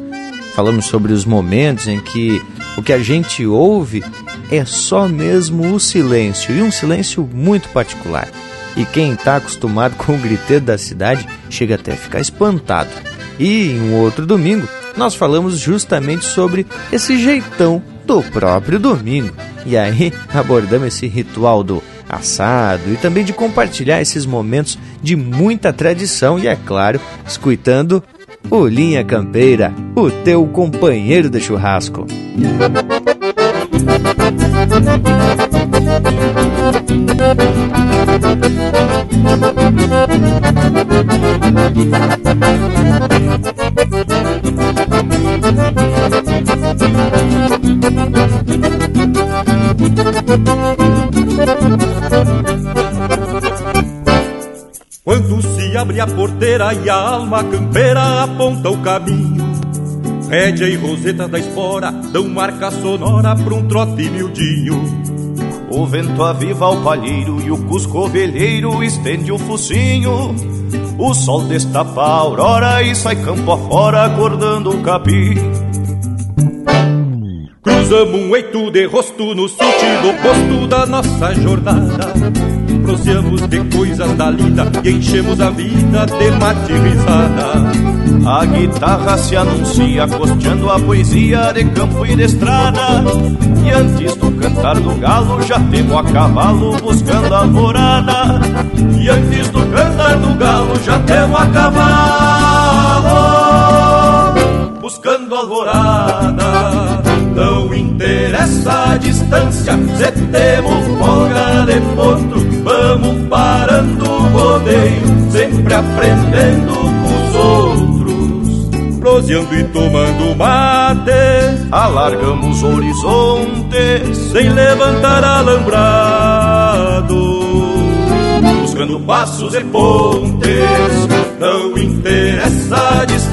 [SPEAKER 2] Falamos sobre os momentos em que o que a gente ouve é só mesmo o silêncio, e um silêncio muito particular e quem está acostumado com o griteiro da cidade chega até a ficar espantado. E em um outro domingo, nós falamos justamente sobre esse jeitão do próprio domingo. E aí abordamos esse ritual do assado e também de compartilhar esses momentos de muita tradição e, é claro, escutando o Linha Campeira, o teu companheiro de churrasco.
[SPEAKER 3] Quando se abre a porteira e a alma campeira aponta o caminho Rédea e roseta da espora dão marca sonora pra um trote miudinho
[SPEAKER 15] O vento aviva o palheiro e o cusco velheiro estende o focinho. O sol destapa a aurora e sai campo afora acordando o capim.
[SPEAKER 16] Cruzamos um eito de rosto no sentido oposto da nossa jornada. Proseamos de coisas da lida e enchemos a vida de mate risada.
[SPEAKER 15] A guitarra se anuncia costeando a poesia de campo e de estrada. E antes do cantar do galo já temos a cavalo buscando a alvorada.
[SPEAKER 16] E antes do cantar do galo já temos a cavalo buscando a alvorada. Não interessa a distância, se temos folga de vamos parando o rodeio, sempre aprendendo com os outros. Proseando e tomando mate,
[SPEAKER 15] alargamos horizontes,
[SPEAKER 16] sem levantar alambrado buscando passos e pontes. Não interessa a distância,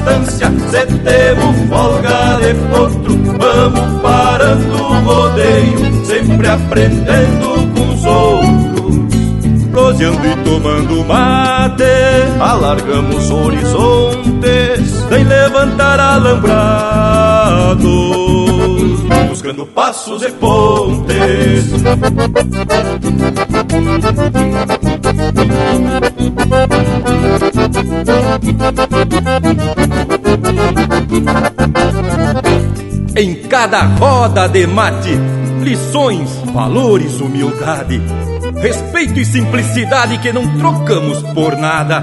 [SPEAKER 16] se temos folga de potro, vamos parando o rodeio, sempre aprendendo com os outros. Proseando e tomando mate,
[SPEAKER 15] alargamos horizontes,
[SPEAKER 16] sem levantar alambrados, buscando passos e pontes. Em cada roda de mate, lições, valores, humildade, respeito e simplicidade que não trocamos por nada.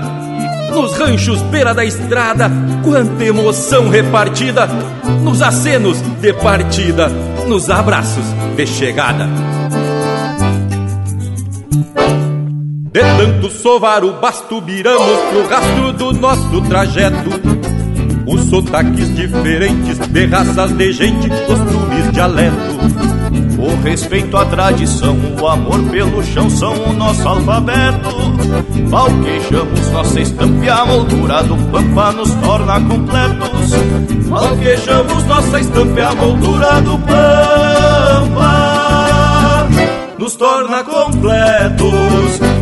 [SPEAKER 16] Nos ranchos beira da estrada, quanta emoção repartida, nos acenos de partida, nos abraços de chegada. De tanto sovar o basto, viramos pro rastro do nosso trajeto. Os sotaques diferentes de raças de gente, costumes, dialeto.
[SPEAKER 15] O respeito à tradição, o amor pelo chão são o nosso alfabeto. Malquejamos nossa estampa e a moldura do pampa nos torna completos.
[SPEAKER 16] Malquejamos nossa estampa e a moldura do pampa nos torna completos.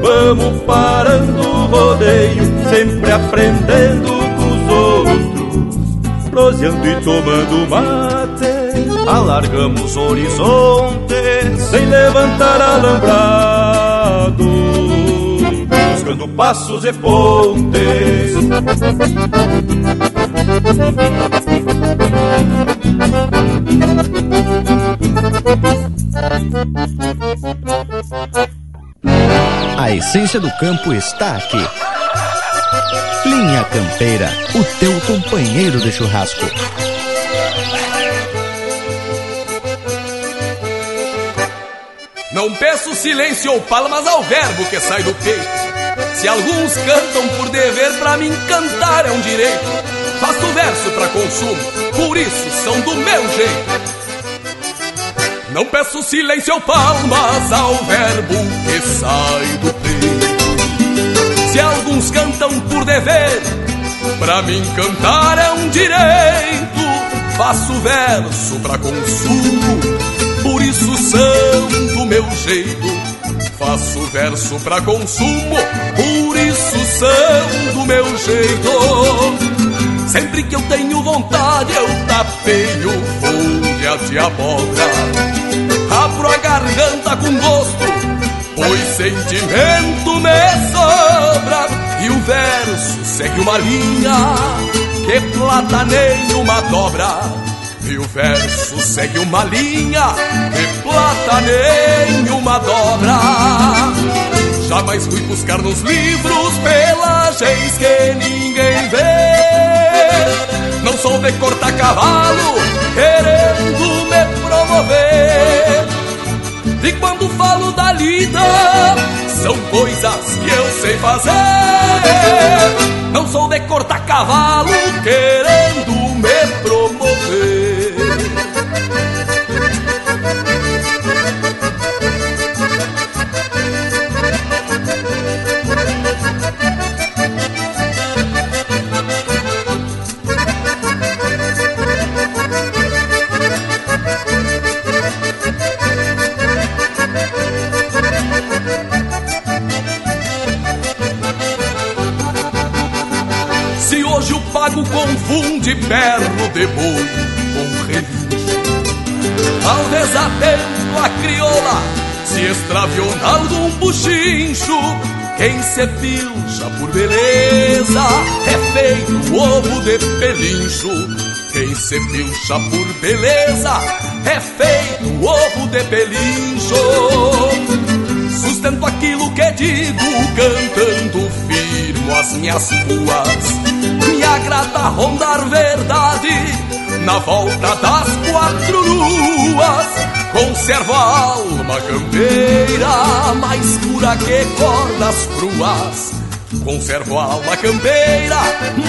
[SPEAKER 16] vamos parando o rodeio, sempre aprendendo com os outros. Proseando e tomando mate,
[SPEAKER 15] alargamos horizontes,
[SPEAKER 16] sem levantar alambrado, buscando passos e pontes.
[SPEAKER 2] A essência do campo está aqui. Linha Campeira, o teu companheiro de churrasco.
[SPEAKER 17] Não peço silêncio ou palmas ao verbo que sai do peito. Se alguns cantam por dever, pra mim cantar é um direito. Faço verso pra consumo, por isso são do meu jeito. Não peço silêncio ou palmas ao verbo que sai do peito. Se alguns cantam por dever, pra mim cantar é um direito. Faço verso pra consumo, por isso do meu jeito. Faço verso pra consumo, por isso do meu jeito. Sempre que eu tenho vontade, eu tapeio folha de abóbora. Abro a garganta com gosto, pois sentimento me sobra. E o verso segue uma linha que plataneia uma dobra. E o verso segue uma linha que plataneia uma dobra. Jamais fui buscar nos livros pelagens que ninguém vê. Não sou de cortar cavalo querendo me promover. E quando falo da lida, são coisas que eu sei fazer. Não sou de cortar cavalo querendo me promover. Perno de boi com relincho. Talvez atento a crioula se extraviou em algum buchincho. Quem se pilcha por beleza é feito ovo de pelincho. Quem se pilcha por beleza é feito ovo de pelincho. Sustento aquilo que digo, cantando firmo as minhas ruas agrada rondar verdade na volta das quatro luas. Conservo a alma campeira mais pura que cordas cruas. Conservo a alma campeira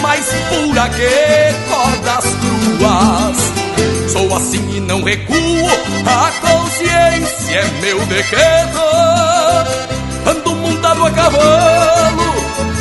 [SPEAKER 17] mais pura que cordas cruas. Sou assim e não recuo, a consciência é meu decreto. Ando montado a cavalo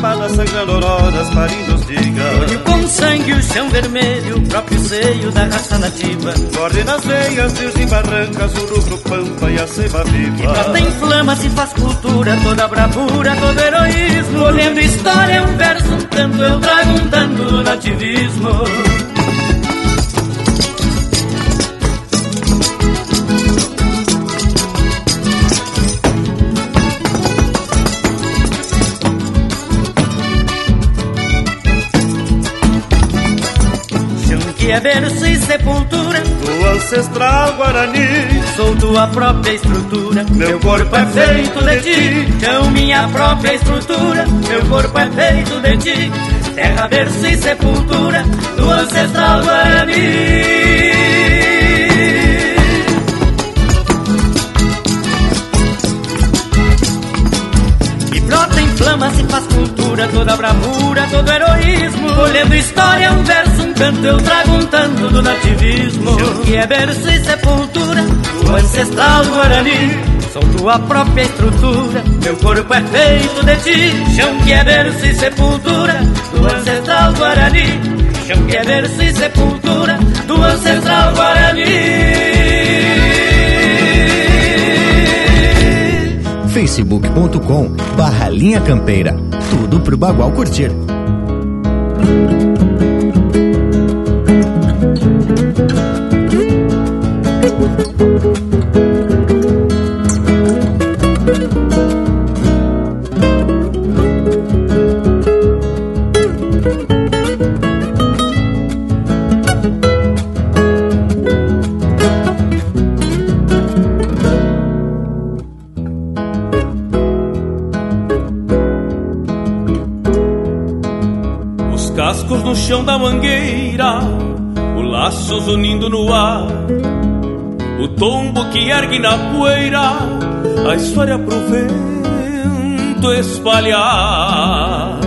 [SPEAKER 15] Espadas, sangrando auroras, parindo os digas.
[SPEAKER 18] Com sangue, o chão vermelho, o próprio seio da raça nativa.
[SPEAKER 15] Corre nas veias, rios e barrancas, o rubro pampa e a ceiba viva.
[SPEAKER 18] Brota em flama, se faz cultura, toda bravura, todo heroísmo. Olhando história, um verso, um canto, eu trago um tanto do nativismo. Que é berço e sepultura
[SPEAKER 15] do ancestral Guarani.
[SPEAKER 18] Sou tua própria estrutura, meu corpo é feito de ti. Então minha própria estrutura, meu corpo é feito de ti. Terra, berço e sepultura do ancestral Guarani. flama se faz cultura, toda bravura, todo heroísmo. Olhando história, um verso, um canto, eu trago um tanto do nativismo. Que é berço e sepultura, o ancestral Guarani. Sou tua própria estrutura, meu corpo é feito de ti. Chão que é berço e sepultura, do ancestral Guarani. Chão que é berço e sepultura, do ancestral Guarani.
[SPEAKER 2] facebook.com barra linha campeira. Tudo pro Bagual curtir.
[SPEAKER 3] Ergue na poeira, a história pro vento espalhar.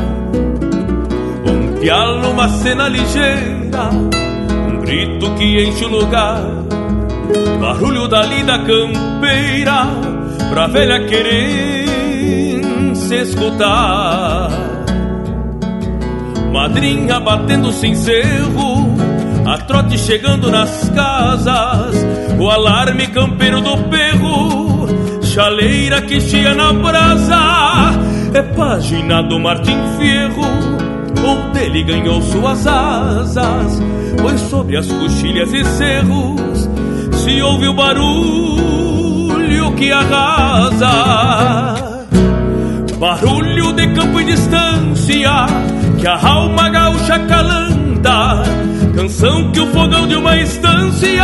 [SPEAKER 3] Um pialo, uma cena ligeira, um grito que enche o lugar, barulho da lida campeira, pra velha querer se escutar. Madrinha batendo sem cerro, a trote chegando nas casas, o alarme campeiro do perro, chaleira que chia na brasa, é página do Martim Fierro, onde ele ganhou suas asas, pois sobre as coxilhas e cerros se ouve o barulho que arrasa. Barulho de campo e distância que a alma gaúcha calanta, canção que o fogão de uma estância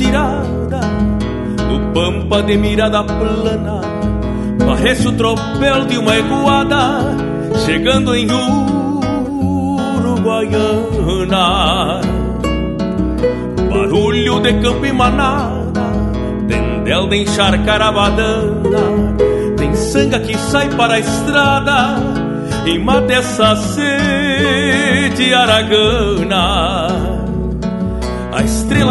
[SPEAKER 3] estirada do pampa de mirada plana parece o tropel de uma eguada chegando em Uruguaiana. Barulho de campo e manada tendel de encharcar a badana tem sanga que sai para a estrada e mata essa sede aragana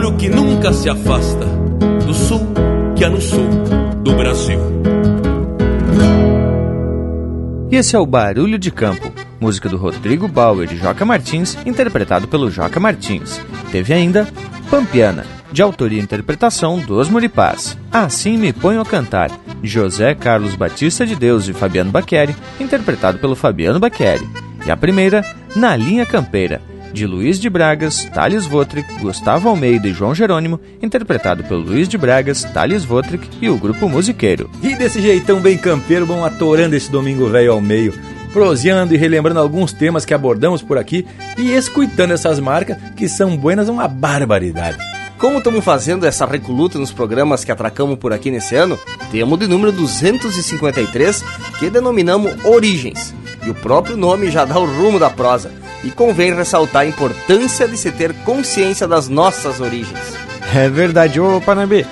[SPEAKER 3] barulho que nunca se afasta do sul que há no sul do Brasil.
[SPEAKER 2] Esse é o Barulho de Campo, música do Rodrigo Bauer e Joca Martins, interpretado pelo Joca Martins. Teve ainda Pampiana, de autoria e interpretação dos Muripás. Assim Me Ponho a Cantar, José Carlos Batista de Deus e Fabiano Baqueri, interpretado pelo Fabiano Baqueri. E a primeira, Na Linha Campeira, de Luiz de Bragas, Thales Votrick, Gustavo Almeida e João Jerônimo, interpretado pelo Luiz de Bragas, Thales Votrick e o grupo musiqueiro.
[SPEAKER 1] E desse jeitão bem campeiro, vão atorando esse domingo velho ao meio, proseando e relembrando alguns temas que abordamos por aqui e escutando essas marcas que são buenas uma barbaridade.
[SPEAKER 4] Como estamos fazendo essa recoluta nos programas que atracamos por aqui nesse ano, temos de número 253 que denominamos Origens. E o próprio nome já dá o rumo da prosa e convém ressaltar a importância de se ter consciência das nossas origens.
[SPEAKER 2] É verdade, ô Panambi.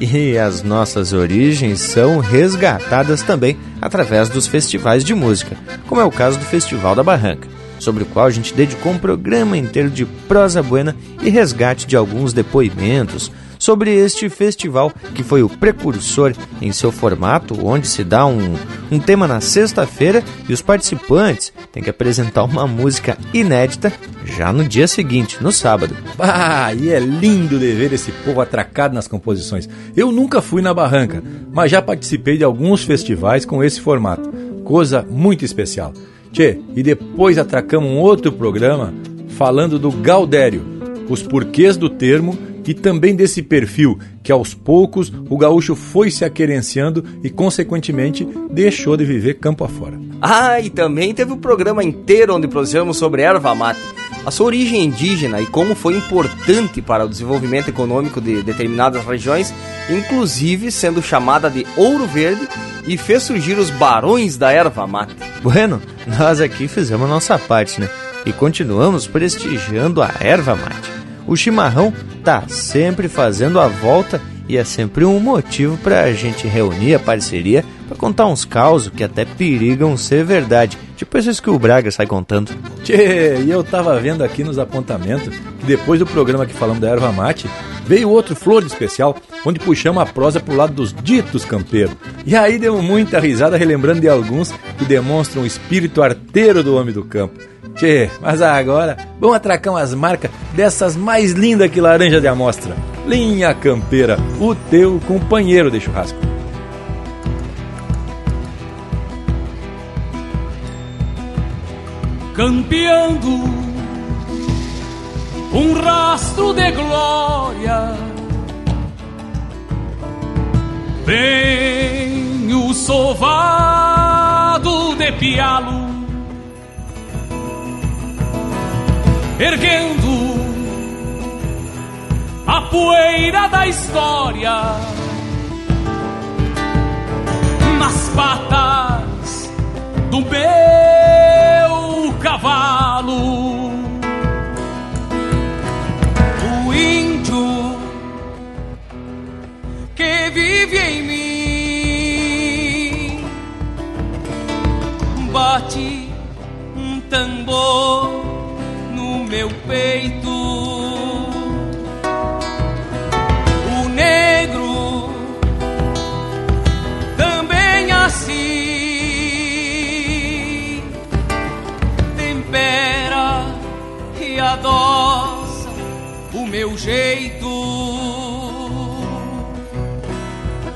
[SPEAKER 2] E as nossas origens são resgatadas também através dos festivais de música, como é o caso do Festival da Barranca, sobre o qual a gente dedicou um programa inteiro de prosa buena e resgate de alguns depoimentos sobre este festival que foi o precursor em seu formato, onde se dá um, um tema na sexta-feira e os participantes têm que apresentar uma música inédita já no dia seguinte, no sábado.
[SPEAKER 1] Ah, e é lindo de ver esse povo atracado nas composições. Eu nunca fui na Barranca, mas já participei de alguns festivais com esse formato. Coisa muito especial. Tchê, e depois atracamos um outro programa falando do Gaudério, os porquês do termo e também desse perfil que aos poucos o gaúcho foi se aquerenciando e, consequentemente, deixou de viver campo afora.
[SPEAKER 4] Ah, e também teve o um programa inteiro onde prosseguimos sobre erva mate, a sua origem indígena e como foi importante para o desenvolvimento econômico de determinadas regiões, inclusive sendo chamada de Ouro Verde e fez surgir os barões da erva mate.
[SPEAKER 2] Bueno, nós aqui fizemos a nossa parte, né? E continuamos prestigiando a erva mate. O chimarrão tá sempre fazendo a volta e é sempre um motivo para a gente reunir a parceria para contar uns causos que até perigam ser verdade, tipo esses que o Braga sai contando.
[SPEAKER 1] Tchê, e eu tava vendo aqui nos apontamentos que depois do programa que falamos da erva mate, veio outro Flor de Especial, onde puxamos a prosa pro lado dos ditos campeiros. E aí deu muita risada relembrando de alguns que demonstram o espírito arteiro do homem do campo. Tchê, mas agora vamos atracar umas marcas dessas mais lindas que laranja de amostra. Linha Campeira, o teu companheiro de churrasco.
[SPEAKER 19] Campeando um rastro de glória, vem o sovado de pialo erguendo a poeira da história nas patas do meu cavalo. Vive em mim bate um tambor meu peito. O negro também assim tempera e adoça o meu jeito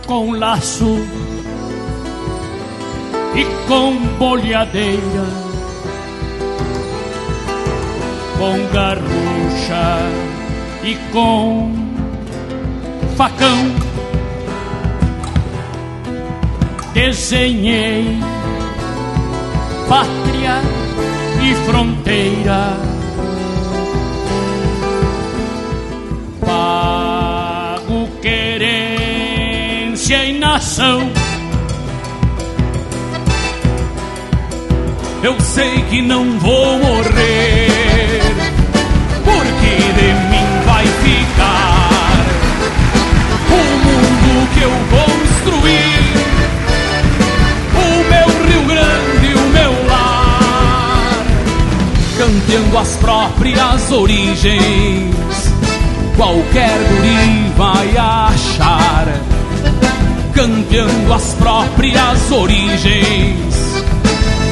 [SPEAKER 19] com laço e com bolhadeira com garrucha e com facão. Desenhei pátria e fronteira. Nação. Eu sei que não vou morrer de mim vai ficar o mundo que eu construí, o meu Rio Grande, o meu lar, cantando as próprias origens. Qualquer guri vai achar, cantando as próprias origens.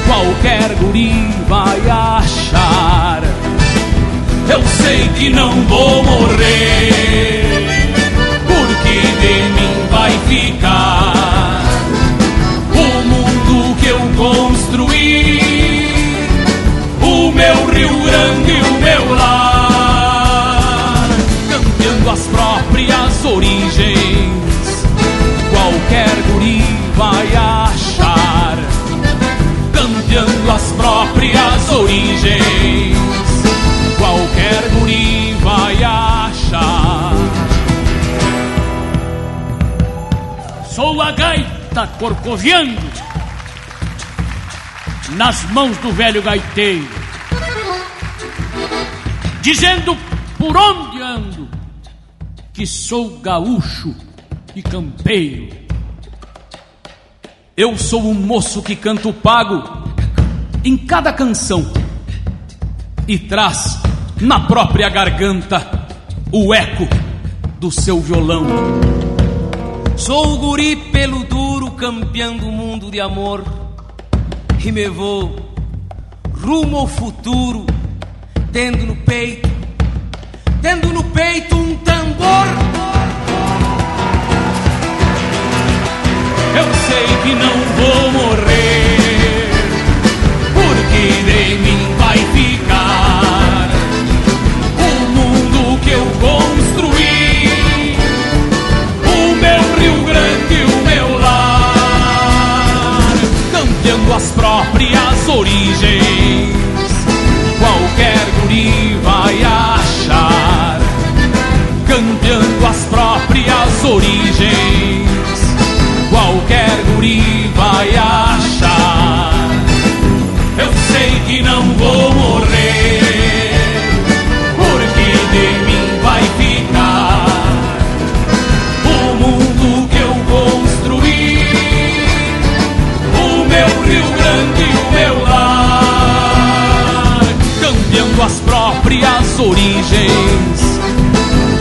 [SPEAKER 19] Qualquer guri vai achar eu sei que não vou morrer, corcoviando nas mãos do velho gaiteiro, dizendo por onde ando que sou gaúcho e campeiro. Eu sou um moço que canto pago em cada canção e traz na própria garganta o eco do seu violão. Sou o guri pelo duro campeando o mundo de amor e me vou rumo ao futuro, tendo no peito, tendo no peito um tambor. Eu sei que não vou morrer, porque de mim vai ficar campeando as próprias origens. Qualquer guri vai achar, campeando as próprias origens qualquer guri vai achar.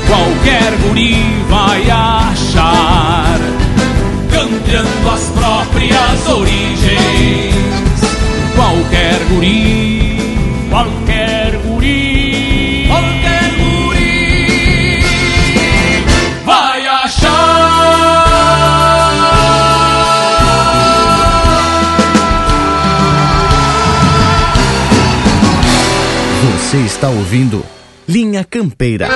[SPEAKER 19] Qualquer guri vai achar cambiando as próprias origens. Qualquer guri, qualquer guri, qualquer guri vai achar.
[SPEAKER 2] Você está ouvindo Linha Campeira.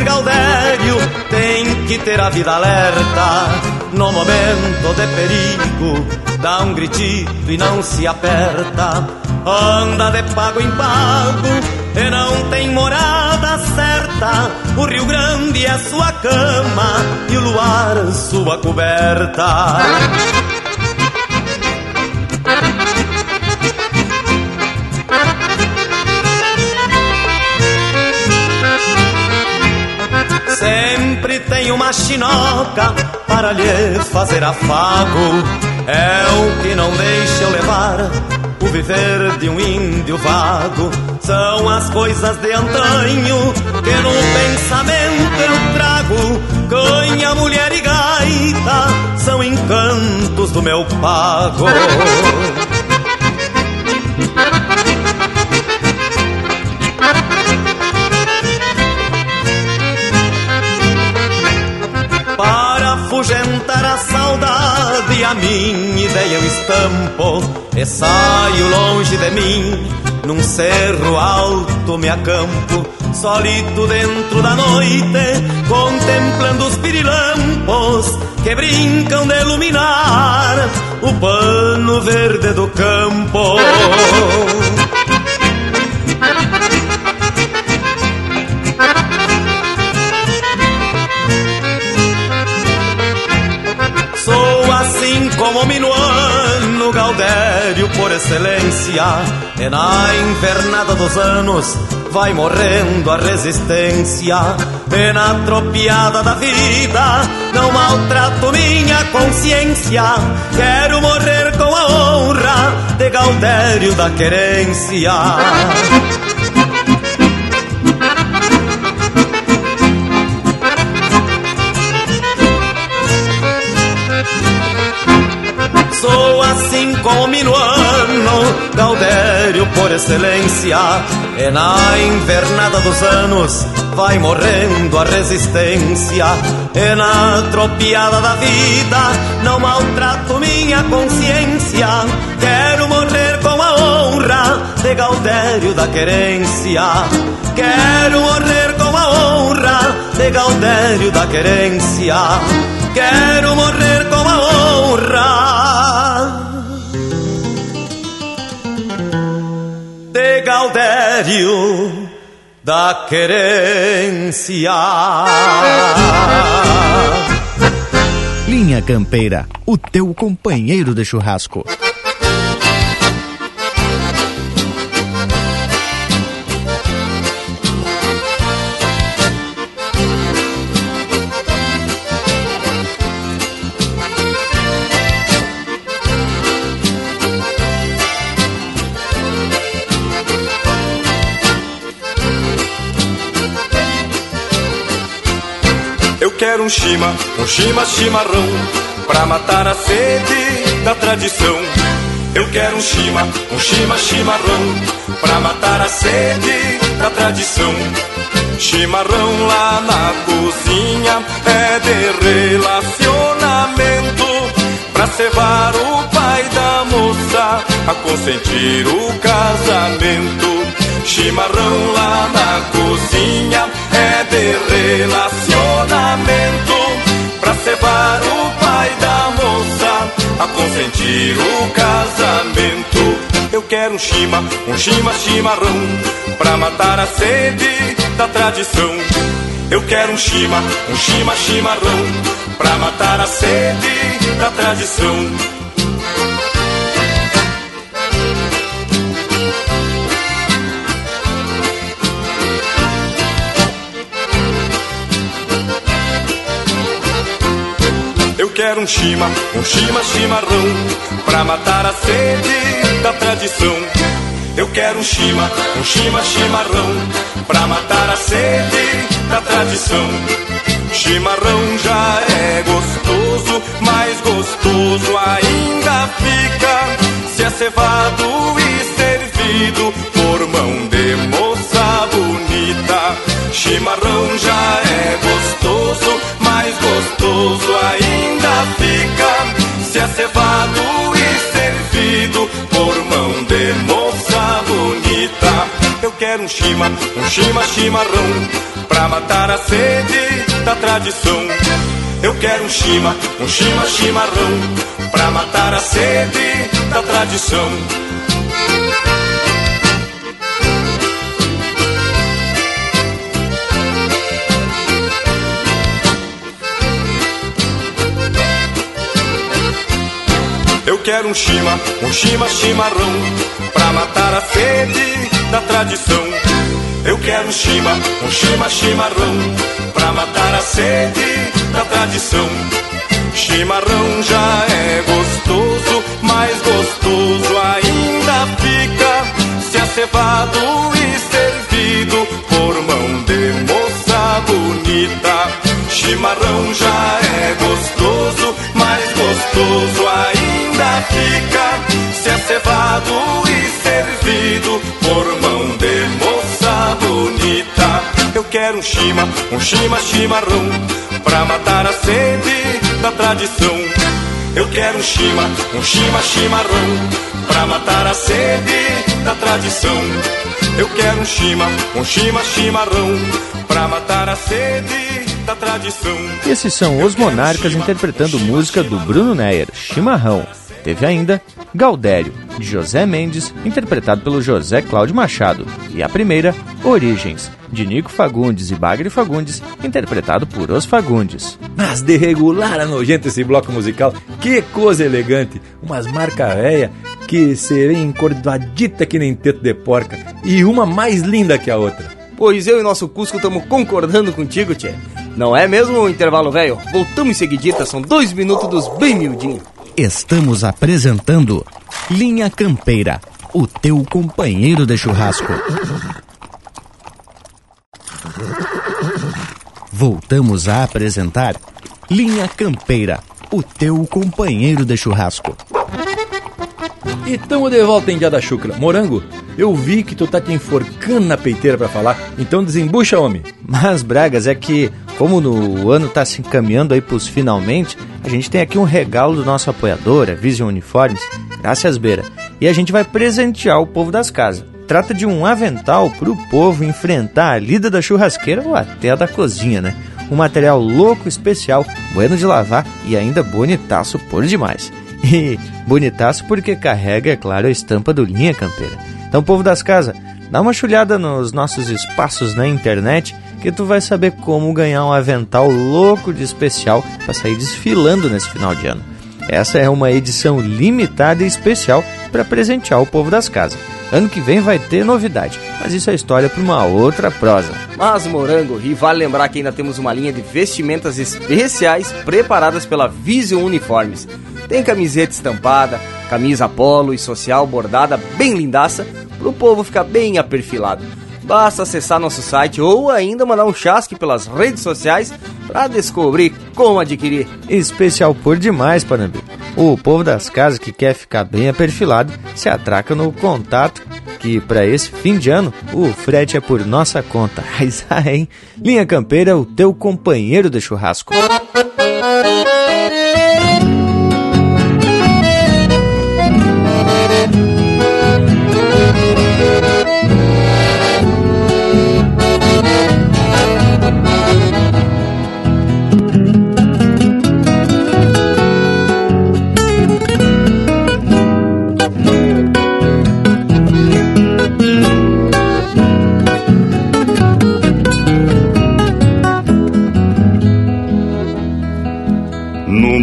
[SPEAKER 15] Ser Gaudério tem que ter a vida alerta. No momento de perigo, dá um gritito e não se aperta. Anda de pago em pago e não tem morada certa. O Rio Grande é sua cama e o luar sua coberta. Uma chinoca para lhe fazer afago. É o que não deixa eu levar o viver de um índio vago. São as coisas de antanho que no pensamento eu trago. Canha, mulher e gaita são encantos do meu pago. A minha ideia eu estampo e saio longe de mim. Num cerro alto me acampo, solito dentro da noite, contemplando os pirilampos que brincam de iluminar o pano verde do campo. Por excelência E na invernada dos anos vai morrendo a resistência E na tropiada da vida não maltrato minha consciência Quero morrer com a honra de Gaudério da querência Sou assim como Gaudério por excelência. E na invernada dos anos vai morrendo a resistência. E na tropiada da vida não maltrato minha consciência. Quero morrer com a honra de Gaudério da querência. Quero morrer com a honra de Gaudério da querência. Quero morrer com a honra Gaudério da querência.
[SPEAKER 2] Linha Campeira, o teu companheiro de churrasco.
[SPEAKER 20] Chima, um chima chimarrão, pra matar a sede da tradição. Eu quero um chima, um chima chimarrão, pra matar a sede da tradição. Chimarrão lá na cozinha é de relacionamento pra cevar o pai da moça a consentir o casamento. Chimarrão lá na cozinha de relacionamento pra cevar o pai da moça a consentir o casamento. Eu quero um chima, um chima chimarrão pra matar a sede da tradição. Eu quero um chima, um chima chimarrão pra matar a sede da tradição. Quero um chima, um chima chimarrão pra matar a sede da tradição. Eu quero um chima, um chima chimarrão pra matar a sede da tradição. Chimarrão já é gostoso, mais gostoso ainda fica se é cevado e servido por mão de moça bonita. Chimarrão já é gostoso, mais gostoso ainda fica se é cevado e servido por mão de moça bonita. Eu quero um chima, um chima chimarrão pra matar a sede da tradição. Eu quero um chima, um chima chimarrão pra matar a sede da tradição. Quero um chima, um chima chimarrão pra matar a sede da tradição. Eu quero um chima, um chima chimarrão pra matar a sede da tradição. Chimarrão já é gostoso, mais gostoso ainda fica se é cevado e servido por mão de moça bonita. Chimarrão já é gostoso, mais gostoso ainda fica se é cevado e servido por mão de moça bonita. Eu quero um chima, um chima chimarrão pra matar a sede da tradição. Eu quero um chima, um chima chimarrão pra matar a sede da tradição. Eu quero um chima, um chima chimarrão pra matar a sede da tradição.
[SPEAKER 2] Esses são os Monarcas interpretando música do Bruno Neyer, Chimarrão. Teve ainda Gaudério, de José Mendes, interpretado pelo José Cláudio Machado. E a primeira, Origens, de Nico Fagundes e Bagre Fagundes, interpretado por Os Fagundes.
[SPEAKER 1] Mas de regular a nojento esse bloco musical, que coisa elegante! Umas marca véia que serem encordoadita que nem teto de porca, e uma mais linda que a outra.
[SPEAKER 4] Pois eu e nosso Cusco estamos concordando contigo, Tchê. Não é mesmo o intervalo velho? Voltamos em seguidita, são dois minutos dos bem miudinhos.
[SPEAKER 2] Estamos apresentando Linha Campeira, o teu companheiro de churrasco. Voltamos a apresentar Linha Campeira, o teu companheiro de churrasco.
[SPEAKER 1] E tamo de volta em Dia da Chucra. Morango, eu vi que tu tá te enforcando na peiteira para falar, então desembucha, homem.
[SPEAKER 2] Mas, Bragas, é que, como no ano tá se encaminhando aí pros finalmente, a gente tem aqui um regalo do nosso apoiador, a Vision Uniformes, graças Beira. E a gente vai presentear o povo das casas. Trata de um avental pro povo enfrentar a lida da churrasqueira ou até a da cozinha, né? Um material louco, especial, bueno de lavar e ainda bonitaço por demais. E bonitaço porque carrega, é claro, a estampa do Linha Campeira. Então, povo das casas, dá uma chulhada nos nossos espaços na internet que tu vai saber como ganhar um avental louco de especial para sair desfilando nesse final de ano. Essa é uma edição limitada e especial para presentear o povo das casas. Ano que vem vai ter novidade, mas isso é história para uma outra prosa.
[SPEAKER 4] Mas, Morango, e vale lembrar que ainda temos uma linha de vestimentas especiais preparadas pela Vision Uniformes. Tem camiseta estampada, camisa polo e social bordada bem lindaça, para o povo ficar bem aperfilado. Basta acessar nosso site ou ainda mandar um chasque pelas redes sociais para descobrir como adquirir.
[SPEAKER 21] Especial por demais, Panambi. O povo das casas que quer ficar bem aperfilado se atraca no contato que para esse fim de ano o frete é por nossa conta. Mas ah, hein? Linha Campeira, o teu companheiro de churrasco.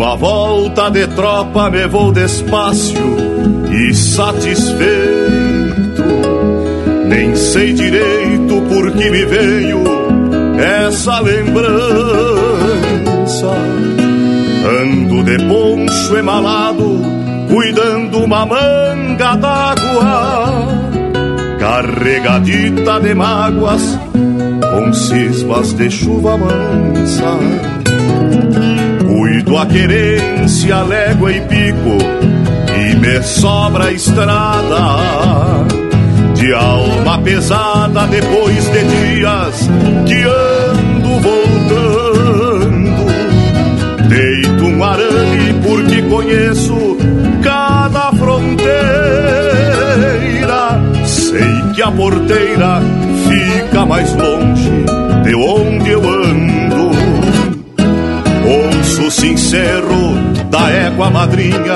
[SPEAKER 12] Numa volta de tropa me vou despacio e satisfeito. Nem sei direito por que me veio essa lembrança. Ando de poncho emalado, cuidando uma manga d'água, carregadita de mágoas, com cismas de chuva mansa a querência, légua e pico, e me sobra a estrada. De alma pesada depois de dias que ando voltando. Deito um arame porque conheço cada fronteira. Sei que a porteira fica mais longe sincero da égua madrinha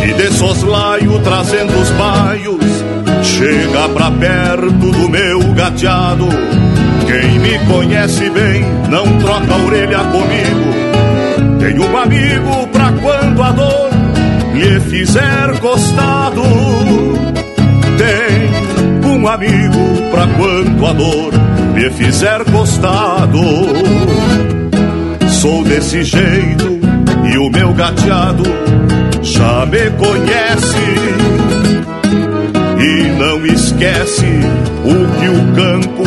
[SPEAKER 12] que de soslaio trazendo os baios chega pra perto do meu gateado. Quem me conhece bem não troca a orelha comigo. Tenho um amigo pra quando a dor lhe fizer costado. Tem um amigo pra quando a dor lhe fizer costado. Sou desse jeito e o meu gateado já me conhece e não esquece o que o campo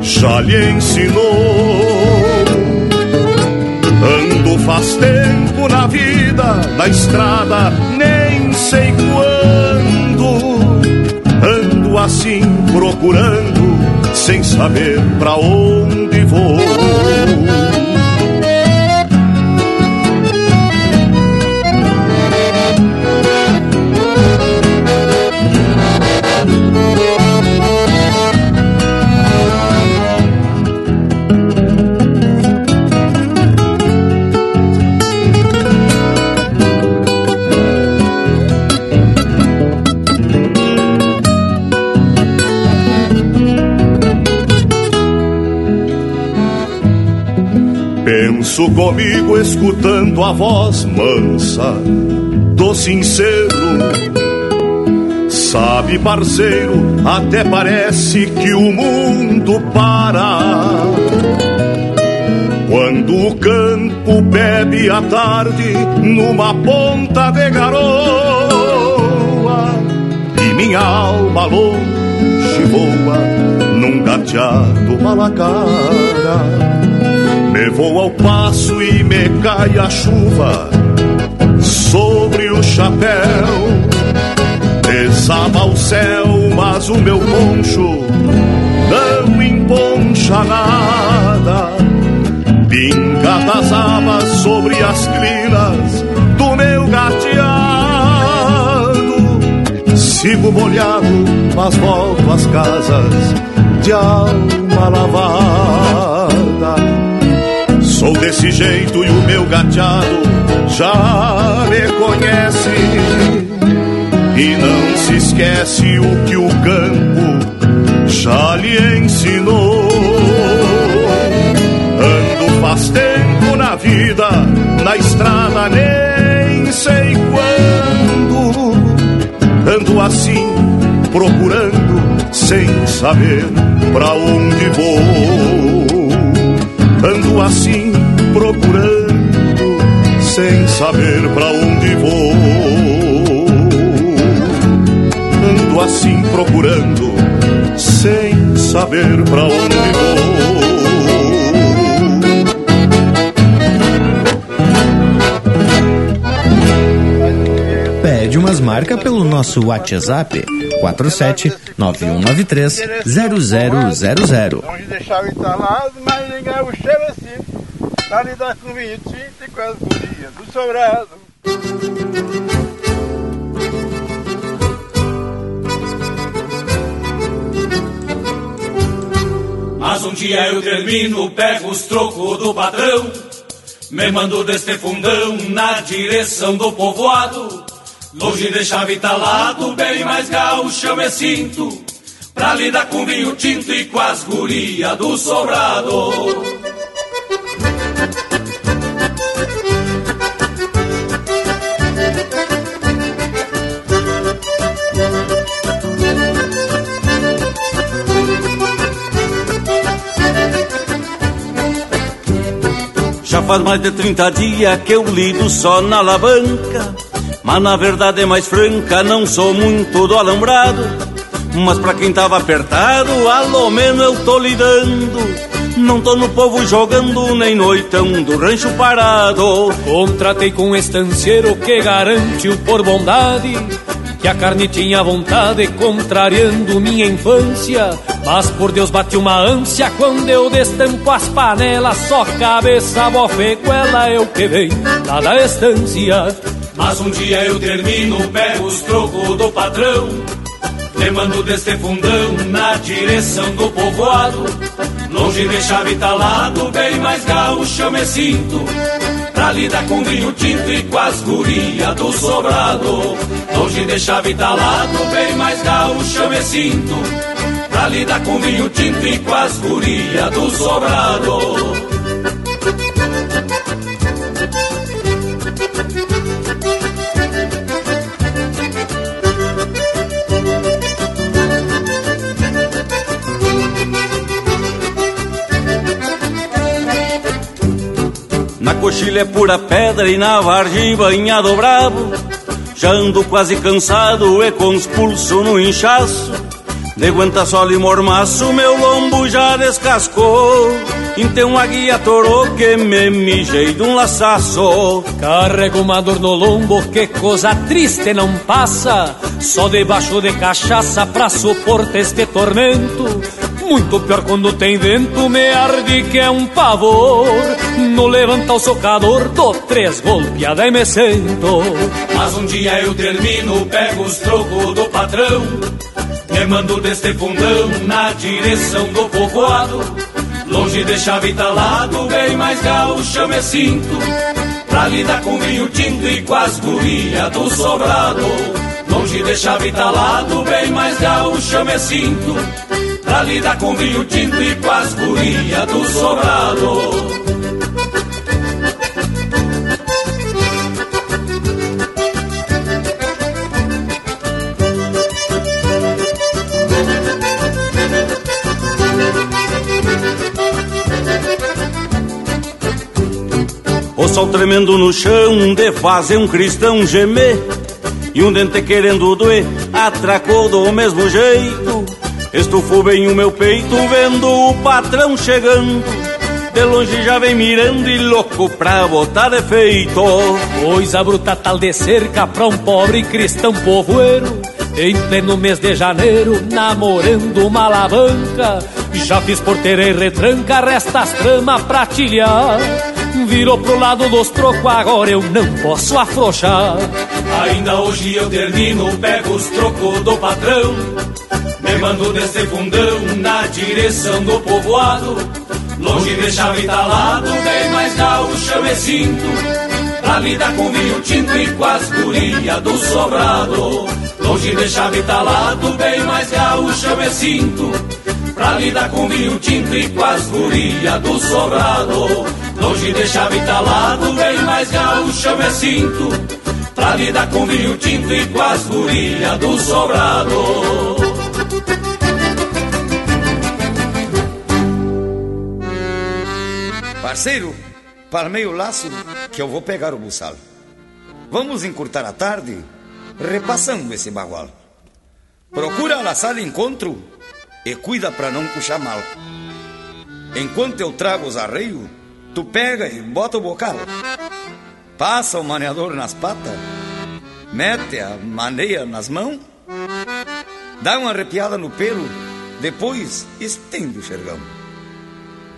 [SPEAKER 12] já lhe ensinou. Ando faz tempo na vida, na estrada, nem sei quando. Ando assim procurando, sem saber pra onde vou. Penso comigo escutando a voz mansa do sincero. Sabe, parceiro, até parece que o mundo para. Quando o campo bebe à tarde numa ponta de garoa e minha alma longe voa num gateado malacara. Ao passo e me cai a chuva sobre o chapéu. Desaba o céu, mas o meu poncho não emponcha nada. Pinga das abas sobre as crinas do meu gateado. Sigo molhado, mas volto às casas de alma lavada. Sou desse jeito e o meu gateado já me conhece. E não se esquece o que o campo já lhe ensinou. Ando faz tempo na vida, na estrada nem sei quando. Ando assim, procurando, sem saber pra onde vou. Ando assim procurando, sem saber pra onde vou. Ando assim procurando, sem saber pra onde vou.
[SPEAKER 2] Pede umas marcas pelo nosso WhatsApp 47 9193 0000.
[SPEAKER 22] Longe deixava instalado, mas ninguém o cheiro assim. Pra lidar com vinho tinta e com as gurias do sobrado.
[SPEAKER 23] Mas um dia eu termino, pego os trocos do patrão, me mando deste fundão na direção do povoado. Longe de chave talado, bem mais gaúcho eu me sinto, pra lidar com vinho tinto e com as gurias do sobrado.
[SPEAKER 24] Já faz mais de 30 dias que eu lido só na alavanca. Mas na verdade é mais franca, não sou muito do alambrado. Mas pra quem tava apertado, alô menos eu tô lidando. Não tô no povo jogando, nem noitão do rancho parado.
[SPEAKER 3] Contratei com um estanceiro que garante o por bondade que a carne tinha vontade, contrariando minha infância. Mas por Deus bate uma ânsia quando eu destampo as panelas, só cabeça, bofequela eu que vem lá da estância.
[SPEAKER 23] Mas um dia eu termino, pego os trocos do patrão, te mando deste fundão na direção do povoado. Longe de chave talado, bem mais gaúcho eu me sinto Pra lidar com vinho tinto e com as gurias do sobrado Longe de chave talado, bem mais gaúcho eu me sinto Pra lidar com vinho tinto e com as gurias do sobrado
[SPEAKER 24] Na coxilha é pura pedra e na vargem banhado bravo. Já ando quase cansado e com os pulsos no inchaço. De aguenta sol e mormaço meu lombo já descascou. Então a guia torou que me mijei de um laçaço.
[SPEAKER 3] Carrego uma dor no lombo, que coisa triste não passa. Só debaixo de cachaça pra suportar este tormento muito pior quando tem vento, me arde que é um pavor. No levanta o socador, dou três golpeadas e me sento.
[SPEAKER 23] Mas um dia eu termino, pego os trocos do patrão. Me mando deste fundão na direção do povoado. Longe de chave talado, bem mais gaúcho eu me sinto. Pra lidar com vinho tinto e com as gurias do sobrado. Longe de chave talado, bem mais gaúcho eu me sinto Pra lidar com vinho tinto e com as gurias do sobrado.
[SPEAKER 24] O sol tremendo no chão de fazer um cristão gemer E um dente querendo doer atracou do mesmo jeito Estufou bem o meu peito vendo o patrão chegando. De longe já vem mirando e louco pra botar defeito
[SPEAKER 3] Coisa bruta tal de cerca pra um pobre cristão povoeiro. Em pleno mês de janeiro, namorando uma alavanca. Já fiz porteira e retranca, resta as tramas pra tilhar. Virou pro lado dos trocos, agora eu não posso afrouxar.
[SPEAKER 23] Ainda hoje eu termino, pego os trocos do patrão me mando desse fundão na direção do povoado. Longe de chave bem mais gaúcho me sinto. Pra lidar com vinho tinto e com as gurias do sobrado. Longe de chave bem mais gaúcho me sinto. Pra lidar com vinho tinto e com as gurias do sobrado. Longe de chave bem mais gaúcho me sinto. Pra lidar com vinho tinto e com as gurias do sobrado
[SPEAKER 15] Parceiro, palmei o laço que eu vou pegar o buçal. Vamos encurtar a tarde repassando esse bagual. Procura a sala encontro e cuida para não puxar mal. Enquanto eu trago os arreios, tu pega e bota o bocal. Passa o maneador nas patas
[SPEAKER 25] mete a maneia nas mãos, dá uma arrepiada no pelo, depois estende o xergão.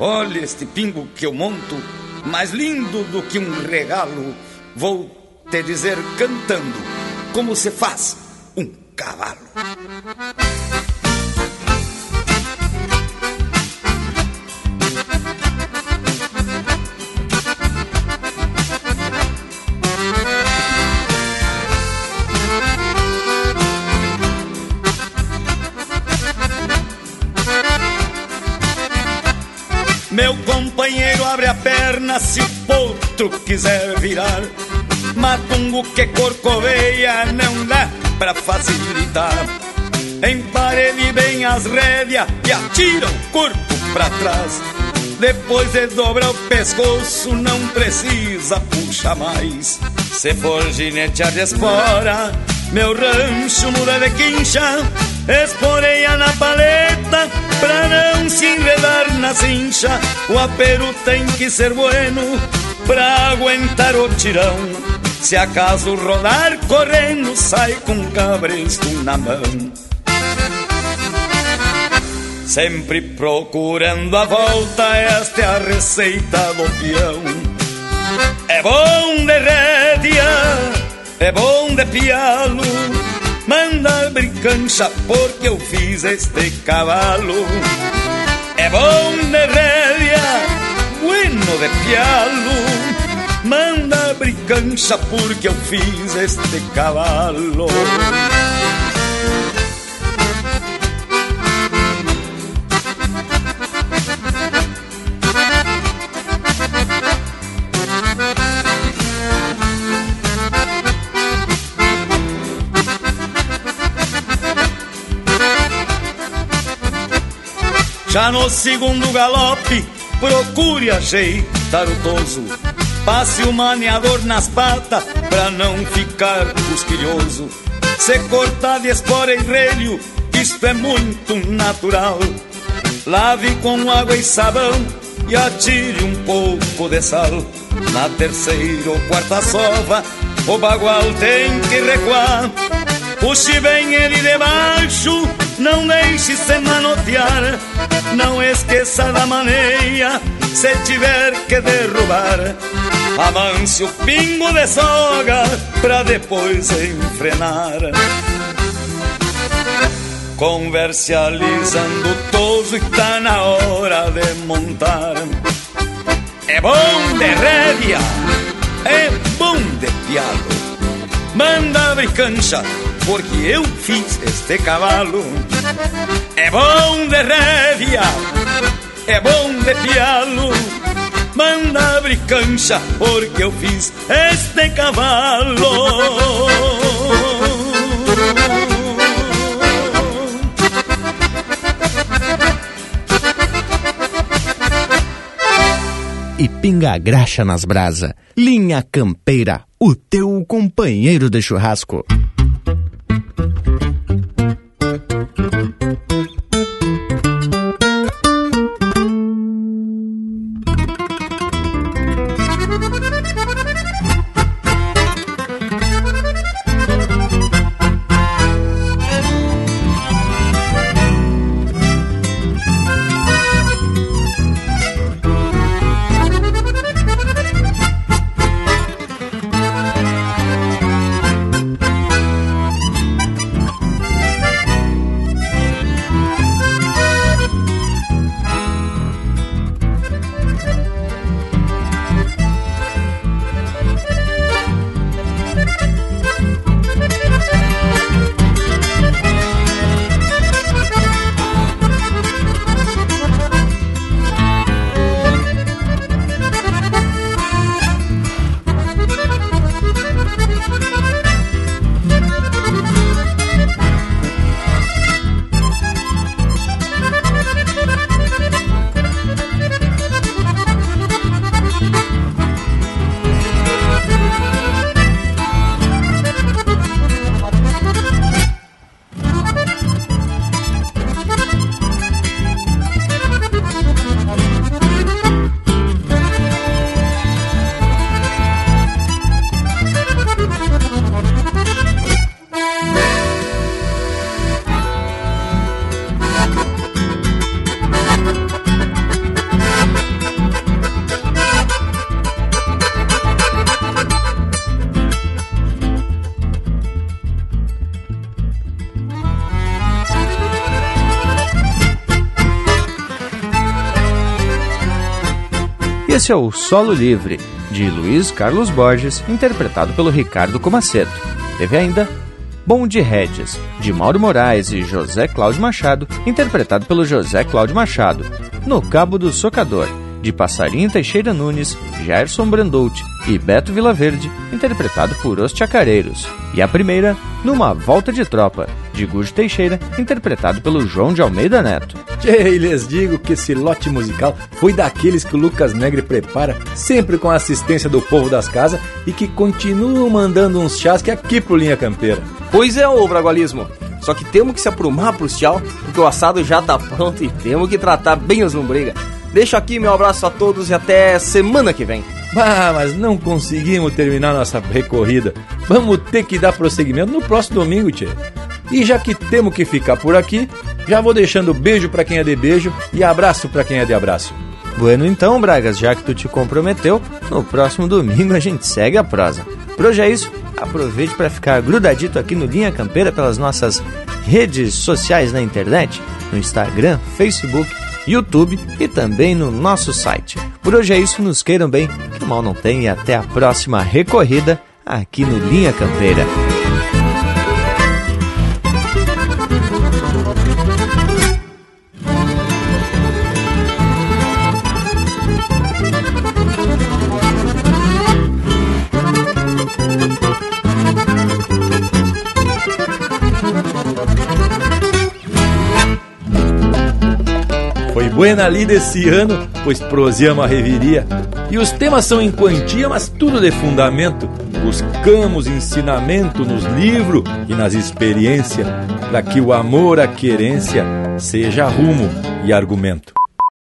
[SPEAKER 25] Olha este pingo que eu monto, mais lindo do que um regalo, vou te dizer cantando como se faz um cavalo.
[SPEAKER 15] Meu companheiro abre a perna se o potro quiser virar. Matungo que corcoveia não dá pra facilitar. Emparelhe bem as rédeas e atira o corpo pra trás. Depois de o pescoço, não precisa puxar mais. Se for ginetear de espora, meu rancho muda de quincha. Esporeia na paleta pra não se enredar na cincha. O apero tem que ser bueno pra aguentar o tirão. Se acaso rodar correndo, sai com cabresto na mão. Sempre procurando a volta, esta é a receita do peão. É bom de rédea, é bom de pialo, manda abrir cancha porque eu fiz este cavalo. É bom de rédea, bueno de pialo, manda abrir cancha porque eu fiz este cavalo. Já no segundo galope, procure ajeitar o toso. Passe o maneador nas patas pra não ficar cosquilhoso. Se cortar de espora e relho, isto é muito natural. Lave com água e sabão e atire um pouco de sal. Na terceira ou quarta sova, o bagual tem que recuar. Puxe bem ele de baixo, não deixe se manotear. Não esqueça da maneira, se tiver que derrubar. Avance o pingo de soga, pra depois enfrenar. Converse alisando o toso e tá na hora de montar. É bom de rédea, é bom de pialo. Manda abrir cancha, porque eu fiz este cavalo. É bom de rédea, é bom de pialo. Manda abrir cancha, porque eu fiz este cavalo.
[SPEAKER 2] e pinga a graxa nas brasa. Linha Campeira, o teu companheiro de churrasco. Esse é o Solo Livre, de Luiz Carlos Borges, interpretado pelo Ricardo Comaceto. Teve ainda Bom de Rédeas, de Mauro Moraes e José Cláudio Machado, interpretado pelo José Cláudio Machado. No Cabo do Socador, de Passarinho Teixeira Nunes, Gerson Brandout e Beto Vilaverde, interpretado por Os Chacareiros. E a primeira, Numa Volta de Tropa, de Gujo Teixeira, interpretado pelo João de Almeida Neto.
[SPEAKER 1] E lhes digo que esse lote musical foi daqueles que o Lucas Negre prepara sempre com a assistência do povo das casas e que continuam mandando uns chás que aqui pro Linha Campeira.
[SPEAKER 4] Pois é, ô Bragualismo. Só que temos que se aprumar pro tchau, porque o assado já tá pronto e temos que tratar bem as lombrigas. Deixo aqui meu abraço a todos e até semana que vem.
[SPEAKER 1] Ah, mas não conseguimos terminar nossa recorrida. Vamos ter que dar prosseguimento no próximo domingo, tchê. E já que temos que ficar por aqui, já vou deixando beijo para quem é de beijo e abraço para quem é de abraço.
[SPEAKER 2] Bueno então, Bragas, já que tu te comprometeu, no próximo domingo a gente segue a prosa. Por hoje é isso, aproveite para ficar grudadito aqui no Linha Campeira pelas nossas redes sociais na internet, no Instagram, Facebook YouTube e também no nosso site. Por hoje é isso, nos queiram bem, que mal não tem e até a próxima recorrida aqui no Linha Campeira.
[SPEAKER 1] Buena lida esse ano, pois prosseamos a reviria. E os temas são em quantia, mas tudo de fundamento. Buscamos ensinamento nos livros e nas experiências, para que o amor, a querência, seja rumo e argumento.